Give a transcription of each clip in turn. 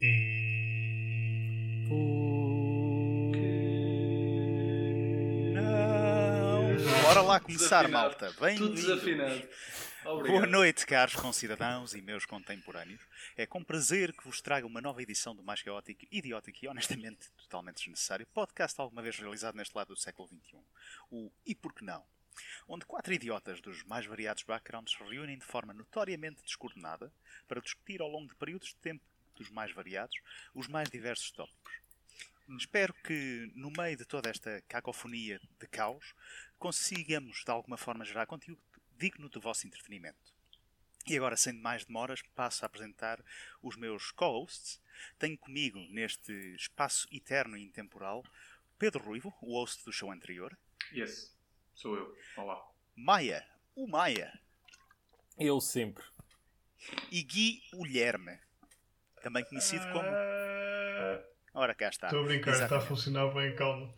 E. Não. Bora lá começar, Desafinado. malta. Bem Tudo desafinado. Obrigado. Boa noite, caros concidadãos e meus contemporâneos. É com prazer que vos trago uma nova edição do mais caótico, idiótico e honestamente totalmente desnecessário podcast alguma vez realizado neste lado do século XXI. O E Por Que Não? Onde quatro idiotas dos mais variados backgrounds se reúnem de forma notoriamente descoordenada para discutir ao longo de períodos de tempo dos mais variados os mais diversos tópicos. Espero que, no meio de toda esta cacofonia de caos, consigamos de alguma forma gerar conteúdo digno do vosso entretenimento. E agora, sem mais demoras, passo a apresentar os meus co-hosts. Tenho comigo, neste espaço eterno e intemporal, Pedro Ruivo, o host do show anterior, Yes, sou eu. Olá. Maia, o Maia, Eu sempre. e Gui Ulherme, também conhecido como... Ah, Ora, cá está. Estou a brincar, está a Exatamente. funcionar bem, calma.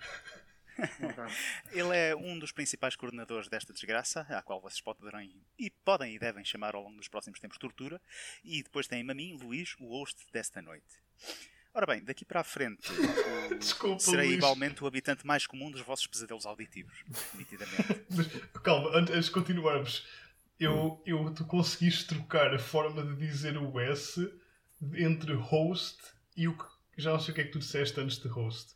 Ele é um dos principais coordenadores desta desgraça, à qual vocês poderão e podem e devem chamar ao longo dos próximos tempos tortura. E depois tem-me a mim, Luís, o host desta noite. Ora bem, daqui para a frente, Desculpa, serei Luís. igualmente o habitante mais comum dos vossos pesadelos auditivos, nitidamente. Mas, calma, antes antes de continuarmos, eu, eu, tu conseguiste trocar a forma de dizer o S entre host e o que. Já não sei o que é que tu disseste antes de host.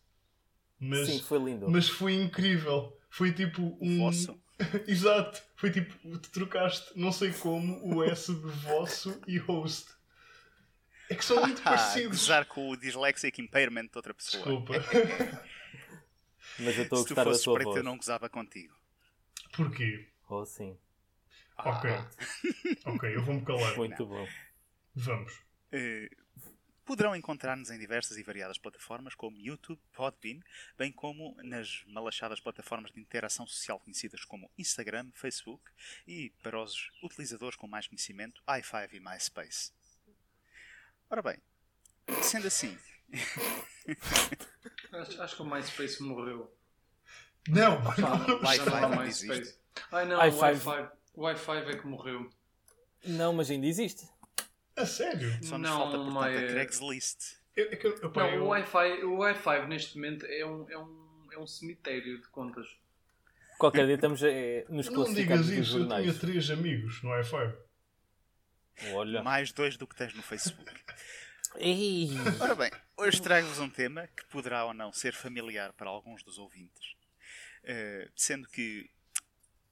Mas, Sim, foi lindo. mas foi incrível. Foi tipo um. Vosso. Exato. Foi tipo, tu trocaste, não sei como, o S de vosso e host. É que são muito Ah, parecidos. gozar com o dyslexic impairment de outra pessoa. Desculpa. Mas eu estou a Se tu gostar da fosses tua preto, voz. eu não gozava contigo. Porquê? Oh, sim. Ok. Ok, eu vou-me calar. Muito bom. Vamos. Eh, Poderão encontrar-nos em diversas e variadas plataformas como YouTube, Podbean, bem como nas malachadas plataformas de interação social conhecidas como Instagram, Facebook e, para os utilizadores com mais conhecimento, i5 e MySpace. Ora bem, sendo assim, Acho, acho que o MySpace morreu. Não! Não há não MySpace. existe. Ai não, o Wi-Fi. Wi-Fi. O Wi-Fi é que morreu. Não, mas ainda existe. A sério? só nos Não, falta, portanto, a mas- Craigslist. Eu, é eu, Não, eu- o Wi-Fi, o Wi-Fi neste momento é um, é um, é um cemitério de contas. Qualquer dia estamos é, nos Não digas isso, eu tinha três amigos no Wi-Fi. Olha. Mais dois do que tens no Facebook. Ei. Ora bem, hoje trago-vos um tema que poderá ou não ser familiar para alguns dos ouvintes. Eh, sendo que,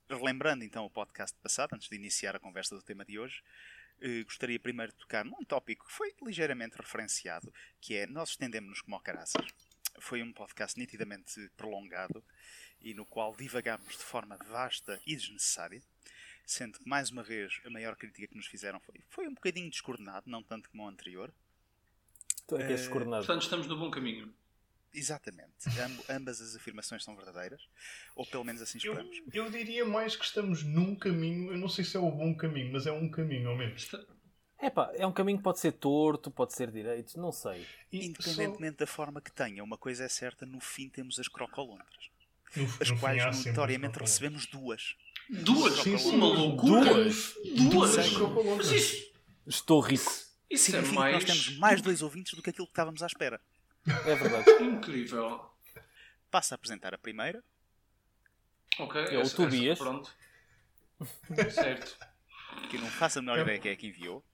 relembrando então o podcast passado, antes de iniciar a conversa do tema de hoje, eh, gostaria primeiro de tocar num tópico que foi ligeiramente referenciado, que é Nós Estendemos-nos como caraças. Foi um podcast nitidamente prolongado e no qual divagámos de forma vasta e desnecessária, sendo que, mais uma vez, a maior crítica que nos fizeram foi, foi um bocadinho descoordenado, não tanto como o anterior, Tu é que és descoordenado. Portanto, estamos no bom caminho. Exatamente. Amb- ambas as afirmações são verdadeiras. Ou pelo menos assim Eu, esperamos. eu diria mais que estamos num caminho, eu não sei se é o bom caminho, mas é um caminho ao menos. Epá, é um caminho que pode ser torto, pode ser direito, não sei. E Independentemente da forma que tenha, uma coisa é certa, no fim temos as crocolontras. só- no- As no quais notoriamente os recebemos duas. Duas? Sim, sim, Uma sim. loucura! Duas? Duas? Duas. Mas isso, Estou rico. isso é Significa que mais nós temos mais dois ouvintes do que aquilo que estávamos à espera. É verdade. incrível. Passo a apresentar a primeira. Ok, É o essa- Tobias. essa- Pronto. certo. Que eu não faço a menor ideia quem é que enviou.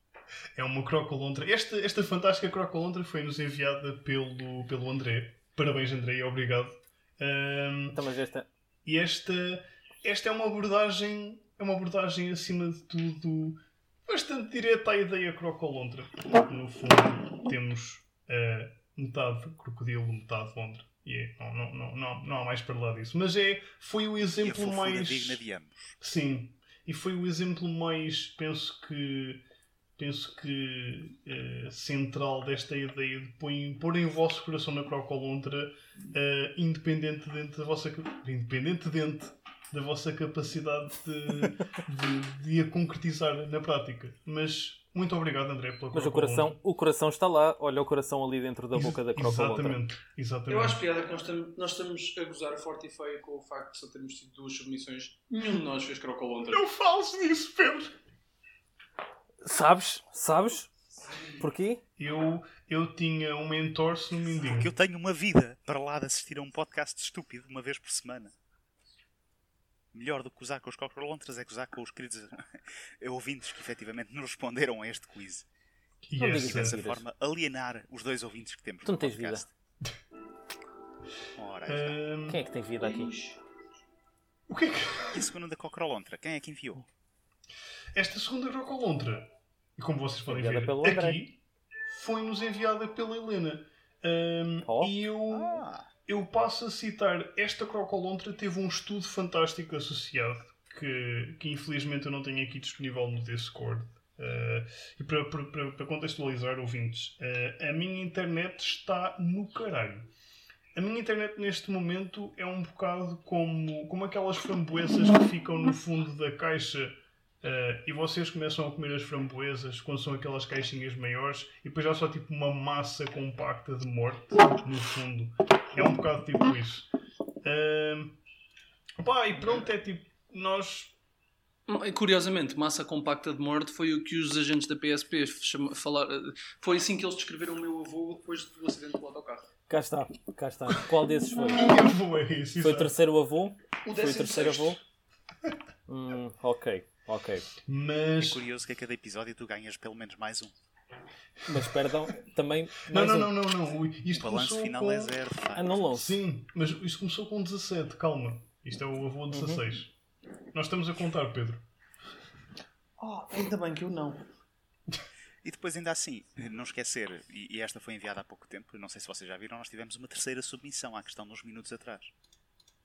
É uma crocolontra. Esta, esta fantástica crocolontra foi-nos enviada pelo, pelo André. Parabéns, André, e obrigado. Ahm, Então, mas esta. E esta, esta é uma abordagem, é uma abordagem acima de tudo bastante direta à ideia crocolontra. Porque no fundo temos eh, metade crocodilo, metade lontra. E é, não, não, não, não, há mais para lá disso. Mas é, foi o E a exemplo mais. digna de ambos. Sim. E foi o exemplo mais, penso que, penso que eh, central desta ideia de pôr em vosso coração na crocolontra, eh, independente dentro da vossa independente dentro da vossa capacidade de, de, de a concretizar na prática. Mas muito obrigado, André, pela Mas o coração, o coração está lá. Olha o coração ali dentro da Ex- boca da crocolontra. Exatamente, exatamente. Eu acho piada que nós, tam- nós estamos a gozar forte e feio com o facto de só termos tido duas submissões. Nenhum de nós fez crocolontra. Não fales disso, Pedro! Sabes? Sabes? Porquê? Eu, eu tinha um mentor se não me engano. Porque eu tenho uma vida para lá de assistir a um podcast estúpido uma vez por semana. Melhor do que usar com os cocolontras é que usar com os queridos ouvintes que efetivamente nos responderam a este quiz. E Não digas E essa- dessa forma alienar os dois ouvintes que temos Tu não tens podcast. Ora. Ahm, Quem é que tem vida aqui? O que é que... E a segunda cocrolontra, quem é que enviou? Esta segunda Crocolontra, e como vocês podem Enviada ver aqui, foi-nos enviada pela Helena. Ahm, Oh. E eu, Ah, eu passo a citar, esta Crocolontra teve um estudo fantástico associado, que, que infelizmente eu não tenho aqui disponível no Discord. Ah, e para, para, para- contextualizar, ouvintes, ah, a minha internet está no caralho. A minha internet neste momento é um bocado como, como aquelas framboesas que ficam no fundo da caixa ah, e vocês começam a comer as framboesas quando são aquelas caixinhas maiores e depois há só tipo uma massa compacta de morte no fundo. É um bocado tipo isso. Ah, pá, e pronto, é tipo, nós Curiosamente, massa compacta de morte foi o que os agentes da PSP chama, falar, foi assim que eles descreveram o meu avô depois do acidente do autocarro. Cá está, cá está. Qual desses foi? eu vou a isso. Foi o terceiro avô? O Foi o terceiro avô? 16º. Hum, ok, ok. é Mas. curioso que a cada episódio tu ganhas pelo menos mais um. Mas perdão, também. Não, não, um. não, não, não. Ui, O Isto balanço começou final com... é zero. Ah, não longe. Sim, mas isto começou com 17, calma. Isto é o Uhum. avô 16. Nós estamos a contar, Pedro. Oh, ainda bem que eu não. E depois, ainda assim, não esquecer, e, esta foi enviada há pouco tempo, não sei se vocês já viram, nós tivemos uma terceira submissão à questão de uns minutos atrás.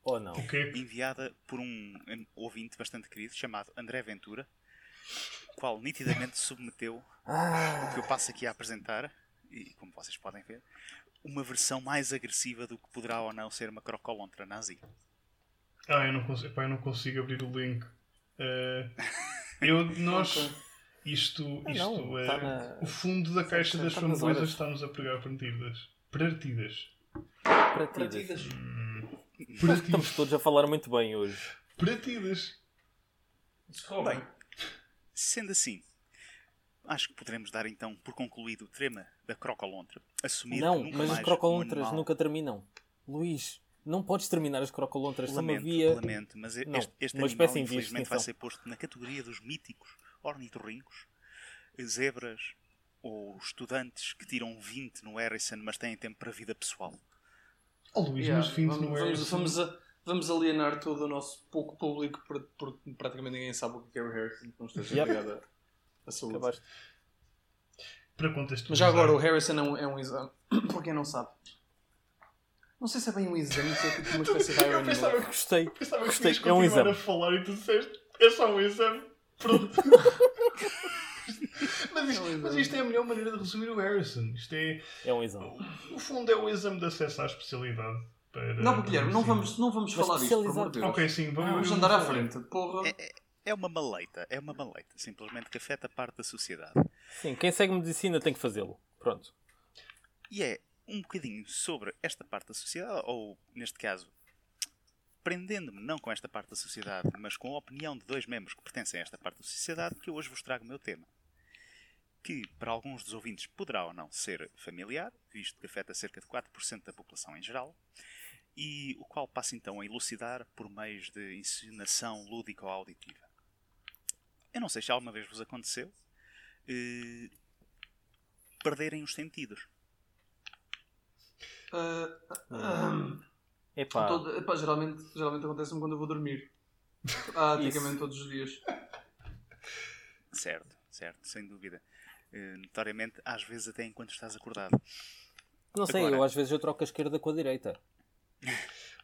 Ou não? O quê? Enviada por um ouvinte bastante querido chamado André Ventura, o qual nitidamente submeteu o que eu passo aqui a apresentar, e como vocês podem ver, uma versão mais agressiva do que poderá ou não ser uma crocolontra nazi. Ah, eu não consigo, pá, eu não consigo abrir o link. Eh, eu, nós. Isto, isto não, é. tá na- O fundo da caixa tá- das tá nas framboesas horas. está-nos a pregar partidas. Partidas. Partidas. Partidas. estamos todos a falar muito bem hoje. Partidas. Bem, sendo assim, acho que poderemos dar então por concluído o tema da crocolontra. Assumir que Não, nunca mas mais as crocolontras um animal- nunca terminam. Luís, não podes terminar as crocolontras. Lamento, havia. lamento, mas Não, este, este uma animal infelizmente vai ser posto na categoria dos míticos ornitorrincos, zebras ou estudantes que tiram 20 no Harrison mas têm tempo para a vida pessoal. Oh, Luís, Yeah, mas 20 vamos, não é. vamos, vamos, a- vamos alienar todo o nosso pouco público por- porque praticamente ninguém sabe o que é o Harrison. Não esteja Yep. ligado à- saúde. Acabaste. Para contextualizar. Mas já agora o Harrison é um, é um exame. Para quem não sabe. Não sei se é bem um exame, se é tipo uma espécie de Eu Iron pensava Man. que Gostei. Pensava que Gostei. ias É um continuar exame. a falar e tu disseste é só um exame. Pronto. mas, isto, É um mas isto é a melhor maneira de resumir o Harrison. Isto é, É um exame. no fundo, é o exame de acesso à especialidade. Para, Não, Guilherme, não vamos, não vamos Mas falar disto, por amor de. Deus. Ok, sim, vamos, Vamos andar à falar. frente. Porra. É uma maleita, é uma maleita, simplesmente que afeta parte da sociedade. Sim, quem segue medicina tem que fazê-lo. Pronto. E é um bocadinho sobre esta parte da sociedade, ou neste caso, prendendo-me não com esta parte da sociedade, mas com a opinião de dois membros que pertencem a esta parte da sociedade, que eu hoje vos trago o meu tema. Que para alguns dos ouvintes poderá ou não ser familiar, visto que afeta cerca de 4% da população em geral, e o qual passo então a elucidar por meios de ensinação lúdica ou auditiva. Eu não sei se alguma vez vos aconteceu eh, perderem os sentidos. Ah, ah, Epá, todo- epá, geralmente, geralmente acontece-me quando eu vou dormir. Praticamente todos os dias. Certo, certo, sem dúvida. Eh, notoriamente, às vezes até enquanto estás acordado. não sei, Agora- eu às vezes eu troco a esquerda com a direita.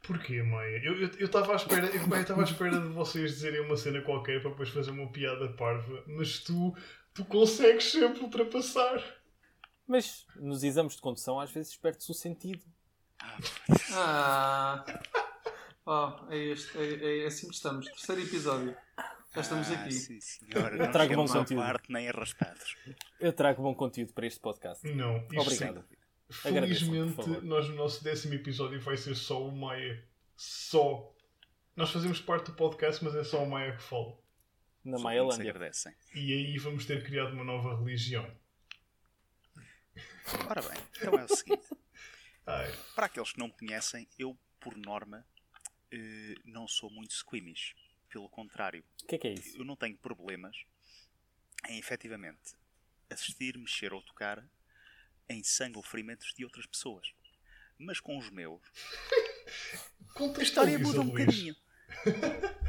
Porquê, Maia? Eu estava à espera, eu estava à espera de vocês dizerem uma cena qualquer para depois fazer uma piada parva, mas tu, tu consegues sempre ultrapassar. Mas nos exames de condução às vezes perde-se o sentido. Ah, ah é, este, é, é assim que estamos. Terceiro episódio. Já estamos Ah, aqui. Sim, senhora. Eu trago bom conteúdo. quarto nem arrastados. Eu trago bom conteúdo para este podcast. Não, isto Obrigado. sim. Felizmente, nós no nosso décimo episódio vai ser só o Maia. Só. Nós fazemos parte do podcast, mas é só o Maia que fala. Na Maialândia. agradecem. E aí vamos ter criado uma nova religião. Então é o seguinte: Ai, para aqueles que não me conhecem, eu, por norma, eh, não sou muito squeamish. Pelo contrário, O que é que é isso? eu não tenho problemas em efetivamente assistir, mexer ou tocar em sangue ou ferimentos de outras pessoas. Mas com os meus, a história muda um bocadinho.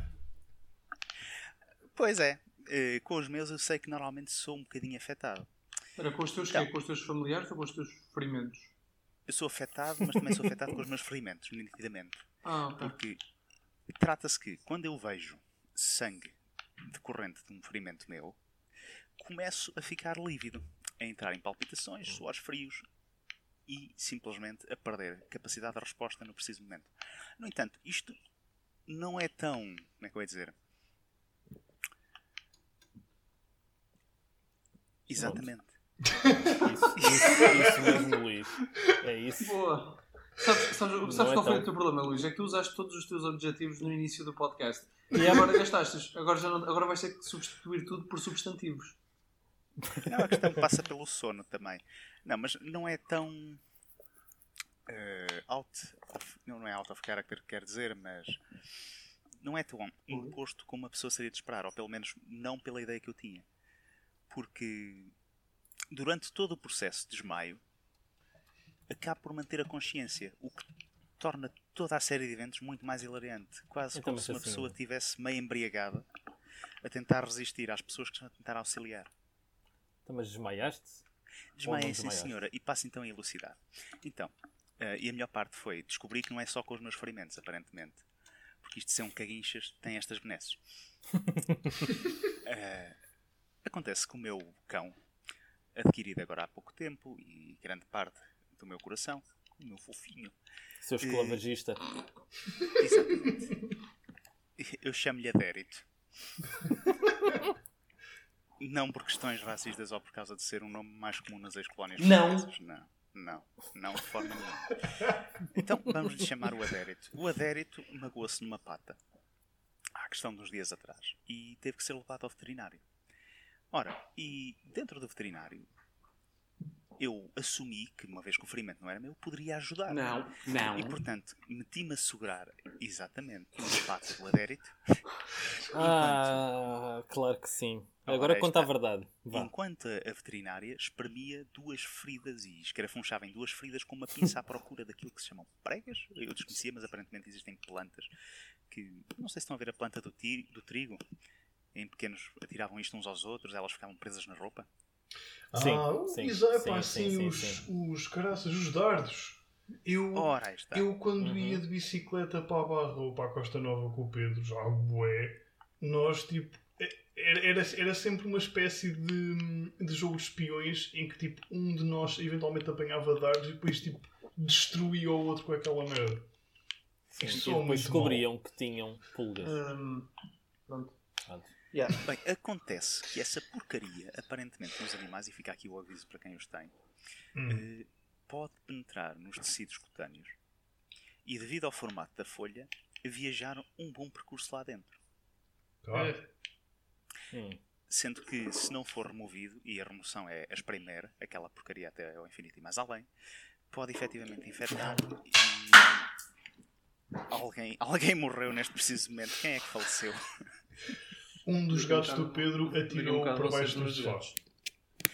pois é, eh, com os meus eu sei que normalmente sou um bocadinho afetado. Era com os teus Então. quê? Com os teus familiares ou com os teus ferimentos? Eu sou afetado, mas também sou afetado com os meus ferimentos, nitidamente. Ah, ok. Porque trata-se que quando eu vejo sangue decorrente de um ferimento meu, começo a ficar lívido, a entrar em palpitações, suores frios e simplesmente a perder capacidade de resposta no preciso momento. No entanto, isto não é tão. Como é que eu ia dizer? Exatamente. Isso, isso, isso mesmo, Luís. É isso. Boa. Sabes, sabes, sabes é qual foi tão- o teu problema, Luís? É que tu usaste todos os teus objetivos no início do podcast. E é- agora gastaste. Agora, já não, agora vais ter que substituir tudo por substantivos. Não, a questão passa pelo sono também. Não, mas não é tão. eh, out of, não é out of character que quer dizer, mas não é tão imposto como a pessoa seria de esperar, ou pelo menos não pela ideia que eu tinha. Porque durante todo o processo de desmaio acabo por manter a consciência, o que torna toda a série de eventos muito mais hilariante. Quase Então, como se uma assim- pessoa estivesse meio embriagada a tentar resistir às pessoas que estão a tentar auxiliar. Então, mas desmaiaste? Desmaiei, sim desmaiaste? senhora, e passo então a elucidar. Então, eh, e a melhor parte foi descobrir que não é só com os meus ferimentos, aparentemente. Porque isto de ser um caguinchas tem estas benesses. Eh, acontece que o meu cão, adquirido agora há pouco tempo, e grande parte do meu coração, o meu fofinho, Seu esclavagista. Exatamente. Eu chamo-lhe Adérito. Não por questões racistas ou por causa de ser um nome mais comum nas ex-colónias Não. portuguesas. Não, não, não de forma nenhuma. Então vamos lhe chamar o Adérito. O Adérito magoou-se numa pata há questão de uns dias atrás e teve que ser levado ao veterinário. Ora, e dentro do veterinário eu assumi que, uma vez que o ferimento não era meu, poderia ajudar. Não, não. E portanto, meti-me a segurar exatamente no pato do adérito, Ah, claro que sim. Ora, Agora aí conta a verdade. Vá. enquanto a veterinária espremia duas feridas e escarafunchava em duas feridas com uma pinça à procura daquilo que se chamam pregas. Eu desconhecia, mas aparentemente existem plantas que. Não sei se estão a ver a planta do, ti- do trigo. Em pequenos atiravam isto uns aos outros, elas ficavam presas na roupa. Sim, ah, sim, exato, sim, pá, sim, sim, sim, os, sim. os caraças, os dardos. Eu, Ora, eu quando Uhum. ia de bicicleta para a Barra ou para a Costa Nova com o Pedro, já bué, nós tipo. Era, era, era sempre uma espécie de, de jogo de espiões em que tipo um de nós eventualmente apanhava dardos e depois tipo destruía o outro com aquela merda. Sim, Isto e soa depois descobriam que tinham pulgas. Hum, pronto. Pronto. Yeah. Bem, acontece que essa porcaria, aparentemente nos animais, e fica aqui o aviso para quem os tem, Hum. eh, pode penetrar nos tecidos cutâneos e, devido ao formato da folha, viajar um bom percurso lá dentro. Claro. Hum. Sendo que, se não for removido, e a remoção é a espremer, aquela porcaria até ao infinito e mais além, pode efetivamente infectar e. Alguém, alguém morreu neste preciso momento. Quem é que faleceu? Um dos um gatos do Pedro um atirou bocado para baixo do nos sofá. gatos.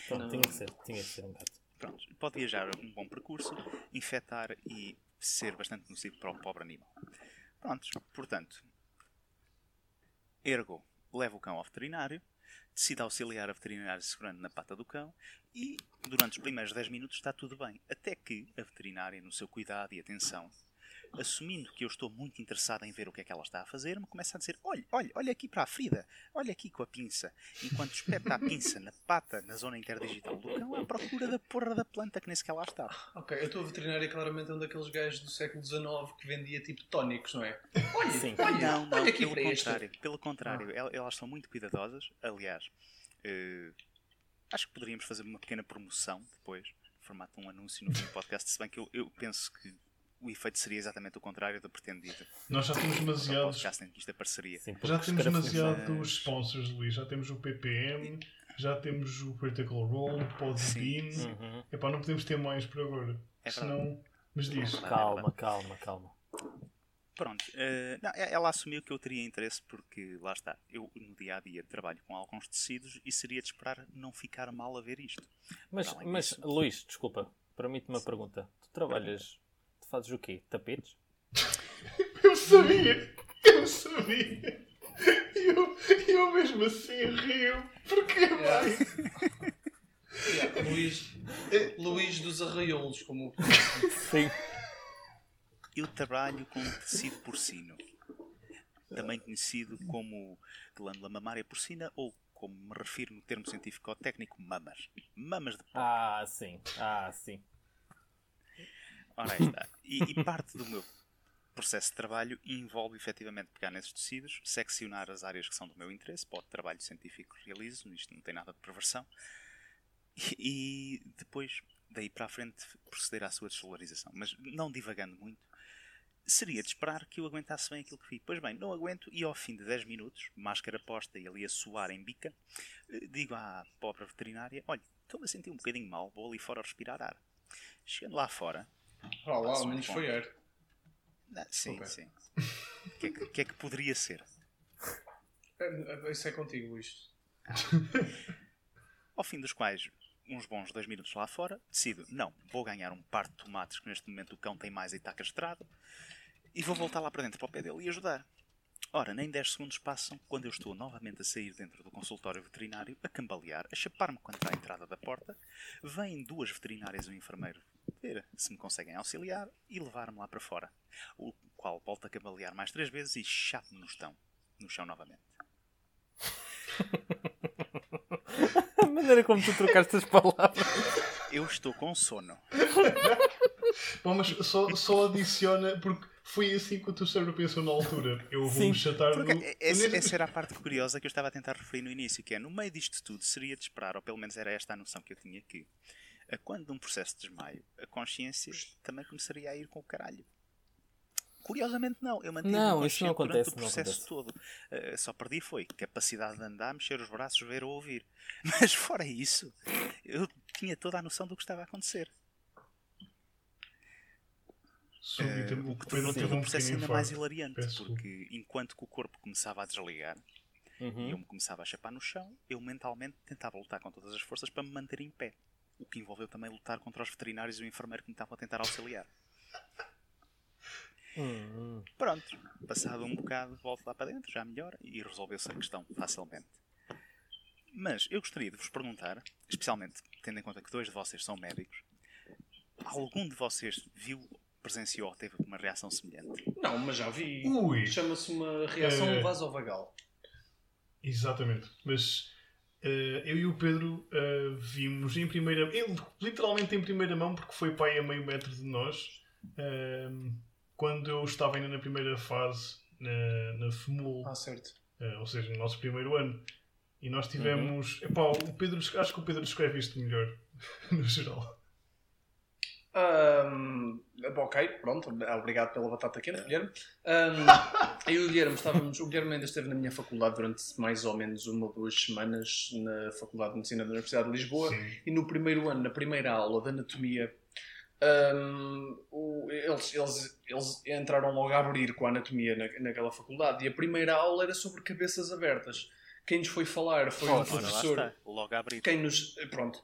Pronto, Não. tinha que ser, tinha que ser um gato. Pronto, pode viajar um bom percurso, infectar e ser bastante nocivo para o pobre animal. Prontos, portanto, ergo, leva o cão ao veterinário, decide auxiliar a veterinária segurando na pata do cão e, durante os primeiros 10 minutos, está tudo bem. Até que a veterinária, no seu cuidado e atenção, assumindo que eu estou muito interessado em ver o que é que ela está a fazer, me começa a dizer: olha, olha, olha aqui para a ferida, olha aqui com a pinça. Enquanto espeta a pinça na pata, na zona interdigital do cão, à procura da porra da planta que nem sequer lá está. Ok, a tua veterinária claramente é um daqueles gajos do século XIX que vendia tipo tónicos, não é? Olha, Sim. olha, Não, não, olha aqui pelo para este. contrário. Pelo contrário, el- elas são muito cuidadosas. Aliás, eh, acho que poderíamos fazer uma pequena promoção depois, no formato de um anúncio no podcast, se bem que eu, eu penso que o efeito seria exatamente o contrário do pretendido. Nós já temos demasiados. apareceria. Sim, porque Já temos demasiados sponsors, Luís. Já temos o PPM, já temos o Critical Role, o Podbean. Uhum. Epá, não podemos ter mais por agora. É Senão. Mas diz. Calma, calma, calma. Pronto, eh, não, e- ela assumiu que eu teria interesse porque, lá está, eu no dia a dia trabalho com alguns tecidos e seria de esperar não ficar mal a ver isto. Mas, mas disso- Luís, desculpa, permite-me uma pergunta. Tu trabalhas, tu fazes o quê? Tapetes? Eu sabia! Eu sabia! E eu, eu mesmo assim rio. Porquê, mãe? Yeah, Luís, Luís dos Arraiolos, como o Sim. Eu trabalho com tecido porcino, também conhecido como glândula mamária porcina ou, como me refiro no termo científico ou técnico, mamas. Mamas de porco. Ah, sim. Ah, sim. Está. E, e parte do meu processo de trabalho envolve efetivamente pegar nesses tecidos, seccionar as áreas que são do meu interesse, o trabalho científico que realizo, isto não tem nada de perversão, e, e depois, daí para a frente, proceder à sua dessolarização. Mas não divagando muito, seria de esperar que eu aguentasse bem aquilo que vi. Pois bem, não aguento e ao fim de 10 minutos, máscara posta e ali a suar em bica, eh, digo à pobre veterinária, olha, estou-me a sentir um bocadinho mal, vou ali fora respirar ar. Chegando lá fora, Ah lá, Passa ao menos foi ar. não, sim, Ok. sim. O que, é que, que é que poderia ser? É, Isso é contigo, Luís. Ao fim dos quais, uns bons dois minutos lá fora, decido, não, vou ganhar um par de tomates que neste momento o cão tem mais e está castrado, e vou voltar lá para dentro para o pé dele e ajudar. Ora, nem 10 segundos passam quando eu estou novamente a sair dentro do consultório veterinário, a cambalear, a chapar-me contra a entrada da porta. Vêm duas veterinárias e um enfermeiro ver se me conseguem auxiliar e levar-me lá para fora. O qual volta a cambalear mais três vezes e chape-me no chão. No chão novamente. A maneira como tu trocaste as palavras. Eu estou com sono. Bom, mas só, só adiciona, porque foi assim que o teu cérebro pensou na altura. Eu Sim. vou-me chatar no. Porque essa, essa era a parte curiosa que eu estava a tentar referir no início, que é, no meio disto tudo, seria de esperar, ou pelo menos era esta a noção que eu tinha, que a quando num processo de desmaio, a consciência também começaria a ir com o caralho. Curiosamente não, eu mantive Não, isso não durante acontece, o não processo todo. Uh, só perdi foi capacidade de andar, mexer os braços, ver ou ouvir. Mas fora isso, eu tinha toda a noção do que estava a acontecer. Eh, o o que tornou todo um o processo ainda mais hilariante, Peço porque enquanto que o corpo começava a desligar, e eu Uhum. me começava a chapar no chão, eu mentalmente tentava lutar com todas as forças para me manter em pé. O que envolveu também lutar contra os veterinários e o enfermeiro que me estavam a tentar auxiliar. Hum, Pronto, passado um bocado, volto lá para dentro, já melhor, e resolveu-se a questão facilmente. Mas eu gostaria de vos perguntar, especialmente tendo em conta que dois de vocês são médicos, algum de vocês viu, presenciou ou teve uma reação semelhante? Não, mas já vi. Ui! Chama-se uma reação Eh, vasovagal. Exatamente. Mas eu e o Pedro eh, vimos em primeira ele, literalmente em primeira mão, porque foi pai a meio metro de nós, eh, quando eu estava ainda na primeira fase na, na FMUL, Ah, certo. eh, ou seja, no nosso primeiro ano. E nós tivemos. Epá, o Pedro, acho que o Pedro descreve isto melhor, no geral. Ahm, ok, pronto. Obrigado pela batata quente, Guilherme. Ahm, eu e o Guilherme estávamos. O Guilherme ainda esteve na minha faculdade durante mais ou menos uma ou duas semanas na Faculdade de Medicina da Universidade de Lisboa. Sim. E no primeiro ano, na primeira aula de anatomia, ahm, o- eles, eles, eles entraram logo a abrir com a anatomia na, naquela faculdade. E a primeira aula era sobre cabeças abertas. Quem nos foi falar foi um Ora, lá professor. logo a abrir. Quem nos, pronto,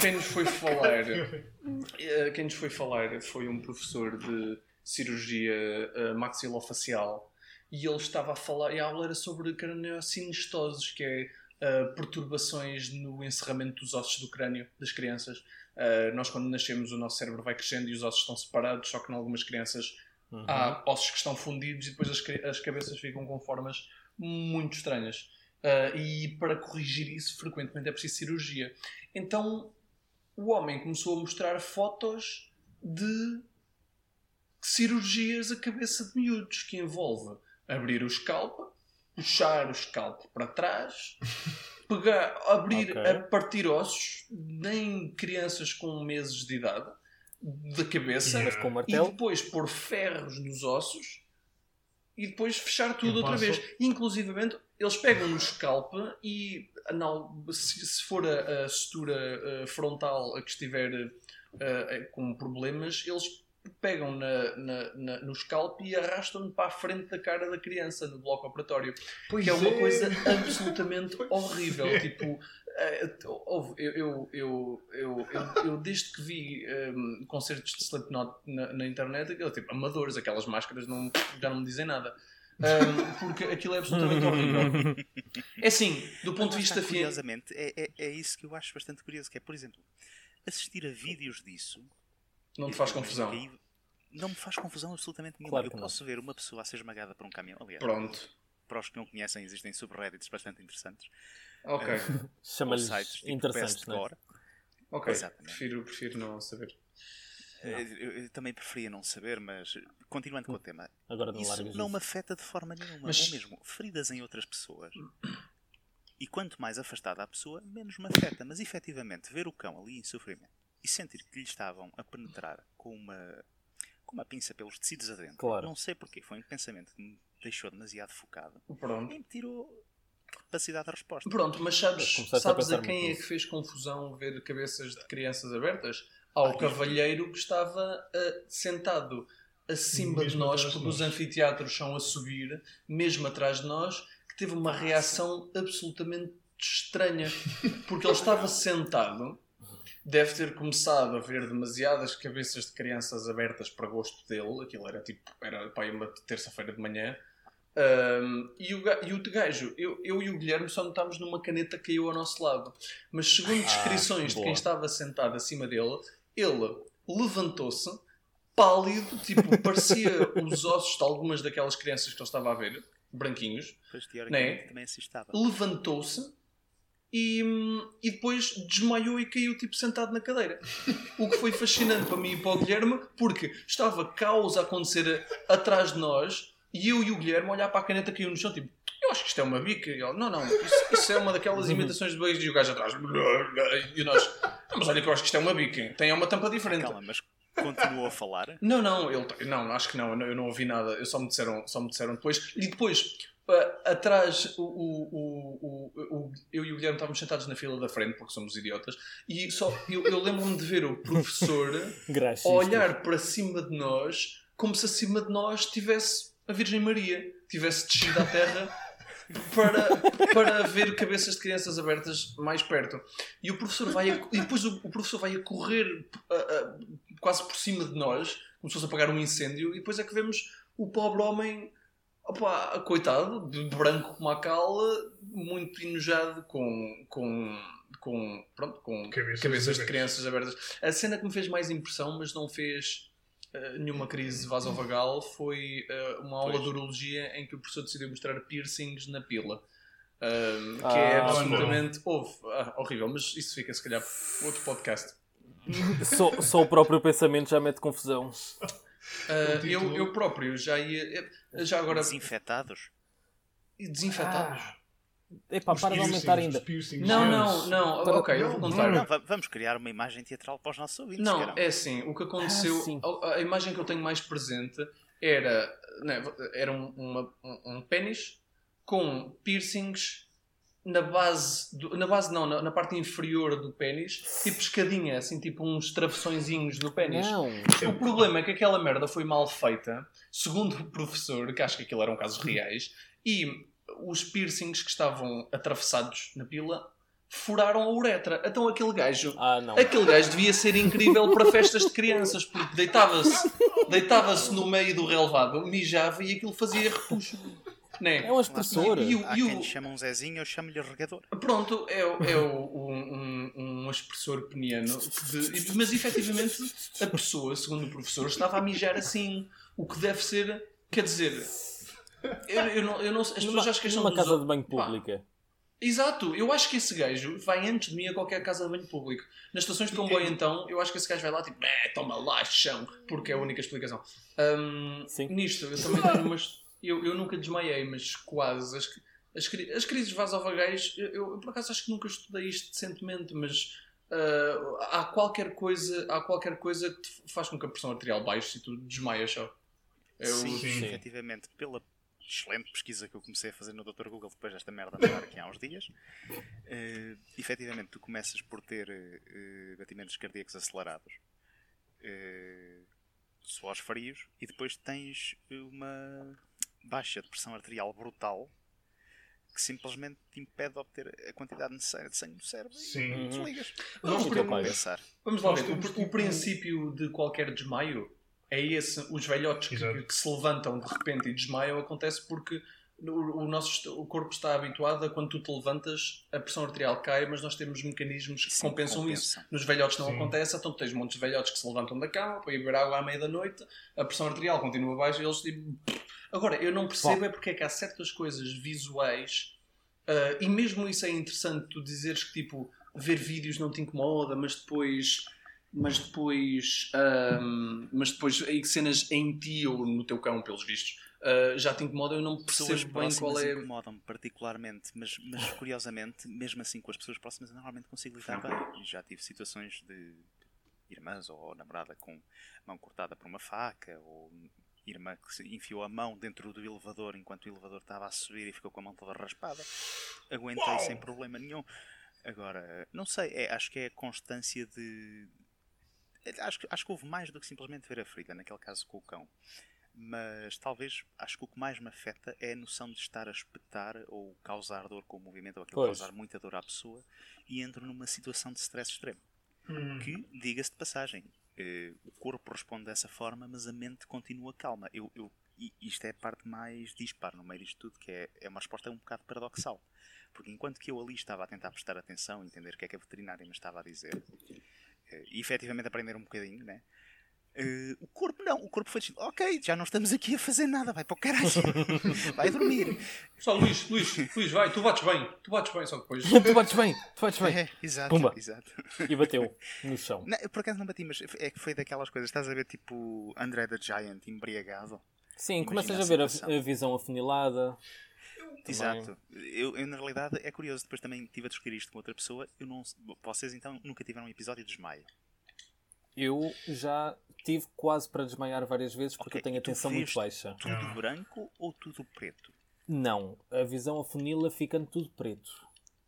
quem nos foi falar, eh, quem nos foi falar foi um professor de cirurgia eh, maxilofacial e ele estava a falar, e a aula era sobre craniossinestoses, que é eh, perturbações no encerramento dos ossos do crânio das crianças. Eh, nós quando nascemos o nosso cérebro vai crescendo e os ossos estão separados, só que em algumas crianças uhum. há ossos que estão fundidos e depois as, as cabeças ficam com formas muito estranhas. Ah, e para corrigir isso, frequentemente é preciso cirurgia. Então o homem começou a mostrar fotos de cirurgias a cabeça de miúdos, que envolve abrir o scalp, puxar o scalp para trás, pegar, abrir, Ok. a partir ossos em crianças com meses de idade da cabeça Yeah. E depois pôr ferros nos ossos e depois fechar tudo outra vez. Inclusivamente, eles pegam no scalp e não, se, se for a, a sutura frontal a que estiver com problemas, eles pegam na, na- na- no scalp e arrastam-no para a frente da cara da criança no bloco operatório. Pois que é uma é. coisa absolutamente horrível. Tipo, eh, houve- eu, eu, eu, eu, eu, eu desde que vi ehm, concertos de Slipknot na, na internet, aquilo, tipo, amadores, aquelas máscaras não, já não me dizem nada. Ehm, porque aquilo é absolutamente horrível. É assim, do ponto de vista Curiosamente, é, é, é isso que eu acho bastante curioso, que é, por exemplo, assistir a vídeos disso... não te faz confusão. aí Não me faz confusão absolutamente nenhuma. Claro eu que não. posso ver uma pessoa a ser esmagada por um caminhão. Aliás, Pronto. para os que não conhecem, existem subreddits bastante interessantes. Ok. ou Chama-lhes sites tipo interessantes, não é? Ok. Exatamente. Prefiro, prefiro não saber. Eu, eu também preferia não saber, mas continuando com o tema, Agora não isso não me afeta de forma nenhuma. Mas- Ou mesmo feridas em outras pessoas. E quanto mais afastada a pessoa, menos me afeta. Mas efetivamente, ver o cão ali em sofrimento e sentir que lhe estavam a penetrar com uma, com uma pinça pelos tecidos adentro, Claro. não sei porquê, foi um pensamento que me deixou demasiado focado Pronto. e me tirou capacidade de resposta. Pronto, mas sabes, a sabes a pensar quem é que fez confusão ver cabeças de crianças abertas? Ao cavalheiro que estava ah, sentado acima de nós, porque os nós. anfiteatros são a subir, mesmo atrás de nós, que teve uma reação absolutamente estranha. Porque ele estava sentado, deve ter começado a ver demasiadas cabeças de crianças abertas para gosto dele, aquilo era tipo, era pá, uma terça-feira de manhã. Um, e, o, e o gajo, eu, eu e o Guilherme só notámos numa caneta que caiu ao nosso lado. Mas segundo descrições de quem estava sentado acima dele, ele levantou-se, pálido, tipo, parecia os ossos de algumas daquelas crianças que ele estava a ver, branquinhos. Teoricamente, Né? também estava. Levantou-se e, e depois desmaiou e caiu, tipo, sentado na cadeira. O que foi fascinante para mim e para o Guilherme, porque estava caos a acontecer atrás de nós e eu e o Guilherme olhar para a caneta que caiu no chão, tipo, eu acho que isto é uma bica. E ele, não, não, isso, isso é uma daquelas imitações de beijos e o gajo atrás. E nós, "Não, mas olha que eu acho que isto é uma bica, tem uma tampa diferente. Calma, mas continuou a falar. Não, não, ele, não, acho que não, eu não, ouvi nada, eu só me disseram, só me disseram depois. E depois, ah, atrás, o, o, o, eu e o Guilherme estávamos sentados na fila da frente, porque somos idiotas, e só, eu, eu lembro-me de ver o professor olhar para cima de nós, como se acima de nós tivesse a Virgem Maria, tivesse descido à terra. Para, para ver cabeças de crianças abertas mais perto. E o professor vai a- e depois o, o professor vai a correr ah, ah, quase por cima de nós, como se fosse apagar um incêndio, e depois é que vemos o pobre homem, opá, coitado, de branco como a cala, muito enojado com, com, com, pronto, com Cabeças cabeças, de crianças abertas. A cena que me fez mais impressão, mas não fez ah, nenhuma crise vasovagal, foi ah, uma aula Pois. de urologia em que o professor decidiu mostrar piercings na pila. Ah, que Ah, é absolutamente houve, ah, horrível, mas isso fica se calhar outro podcast. Só, só o próprio pensamento já mete confusão. Ah, eu, eu próprio já ia. Já agora. Desinfetados. Desinfetados. Epá, para de aumentar ainda. Não, não, não. Para- Ok, eu vou contar. Não, va- vamos criar uma imagem teatral para os nossos ouvintes. Não, caramba. é assim, o que aconteceu, Ah, a, a imagem que eu tenho mais presente era, né, era um, uma- um, um pênis com piercings na base, do- na base não, na, na parte inferior do pênis, tipo escadinha, assim, tipo uns travessõezinhos no pênis. Não. O problema é que aquela merda foi mal feita, segundo o professor, que acho que aquilo eram casos reais, e os piercings que estavam atravessados na pila furaram a uretra. Então aquele gajo Ah, não. Aquele gajo devia ser incrível para festas de crianças, porque deitava-se deitava no meio do relevado, mijava e aquilo fazia repuxo. Né? É um expressor. E, e o- Há e o- quem lhe chama um Zezinho, eu chamo-lhe regador. pronto, é, o- é o- um, um, um expressor peniano, de- mas efetivamente a pessoa, segundo o professor, estava a mijar assim, o que deve ser, quer dizer, eu, eu não, eu não, as pessoas Numa, acham que estão numa casa de banho Pá, pública. Exato, eu acho que esse gajo vai antes de mim a qualquer casa de banho público. Nas estações de comboio, então, eu acho que esse gajo vai lá tipo, toma lá, chão, porque é a única explicação. Hum, Sim. nisto, eu também tenho umas. Eu, eu nunca desmaiei, mas quase. As, as, as crises vasovagais, eu, eu, eu, por acaso acho que nunca estudei isto decentemente, mas ah, há, qualquer coisa, há qualquer coisa que te faz com que a pressão arterial baixe e tu desmaias só. Eu, sim, sim. efetivamente, pela excelente pesquisa que eu comecei a fazer no Dr. Google depois desta merda andar aqui há uns dias. Uh, efetivamente, tu começas por ter uh, batimentos cardíacos acelerados, uh, suores frios, e depois tens uma baixa de pressão arterial brutal que simplesmente te impede de obter a quantidade necessária de sangue no cérebro Sim. e desligas. Vamos, vamos lá O, o princípio de qualquer desmaio é esse. Os velhotes que, que se levantam de repente e desmaiam acontece porque o, o nosso o corpo está habituado a quando tu te levantas a pressão arterial cai, mas nós temos mecanismos que Sim, compensam compensam. isso. Nos velhotes não Sim. acontece, então tens montes de velhotes que se levantam da cama para ir beber água à meia da noite, a pressão arterial continua baixa e eles tipo. Agora, eu não percebo é porque é que há certas coisas visuais ah, e mesmo isso é interessante tu dizeres que tipo ver vídeos não te incomoda, mas depois mas depois ahm, mas depois aí cenas em ti ou no teu cão, pelos vistos, ah, já te incomoda, eu não Pessoas percebo bem qual é. incomodam-me particularmente, mas, mas curiosamente, mesmo assim com as pessoas próximas, eu normalmente consigo lidar bem. Já tive situações de irmãs ou namorada com mão cortada por uma faca, ou irmã que se enfiou a mão dentro do elevador enquanto o elevador estava a subir e ficou com a mão toda raspada. Aguentei Uau! sem problema nenhum. Agora, não sei, é- acho que é a constância de. Acho, que- acho que houve mais do que simplesmente ver a ferida, naquele caso com o cão. Mas talvez, acho que o que mais me afeta é a noção de estar a espetar ou causar dor com o movimento ou aquilo Pois. causar muita dor à pessoa e entro numa situação de stress extremo. Hum. Que, diga-se de passagem, eh, o corpo responde dessa forma, mas a mente continua calma. Eu, eu- isto é a parte mais dispar no meio disto tudo, que é, é uma resposta um bocado paradoxal. Porque enquanto que eu ali estava a tentar prestar atenção, entender o que é que a veterinária me estava a dizer, e efetivamente aprender um bocadinho, né? Eh, o corpo não, o corpo foi dizendo, ok, já não estamos aqui a fazer nada, vai para o caralho, vai dormir. Só Luís, Luís, Luís, vai, tu bates bem, tu bates bem, só depois. tu bates bem, tu bates bem. É, exato, Pumba. exato. E bateu no chão. Não, eu por acaso não bati, mas é que foi daquelas coisas, estás a ver tipo André the Giant embriagado? Sim, Imagina começas a a ver a, a visão afunilada. Exato. Eu, eu, na realidade, é curioso, depois também estive a discutir isto com outra pessoa. Eu não, vocês então nunca tiveram um episódio de desmaio. Eu já tive quase para desmaiar várias vezes porque Ok, eu tenho tu atenção muito baixa. Tudo Ah. branco ou tudo preto? Não, a visão afunila ficando tudo preto.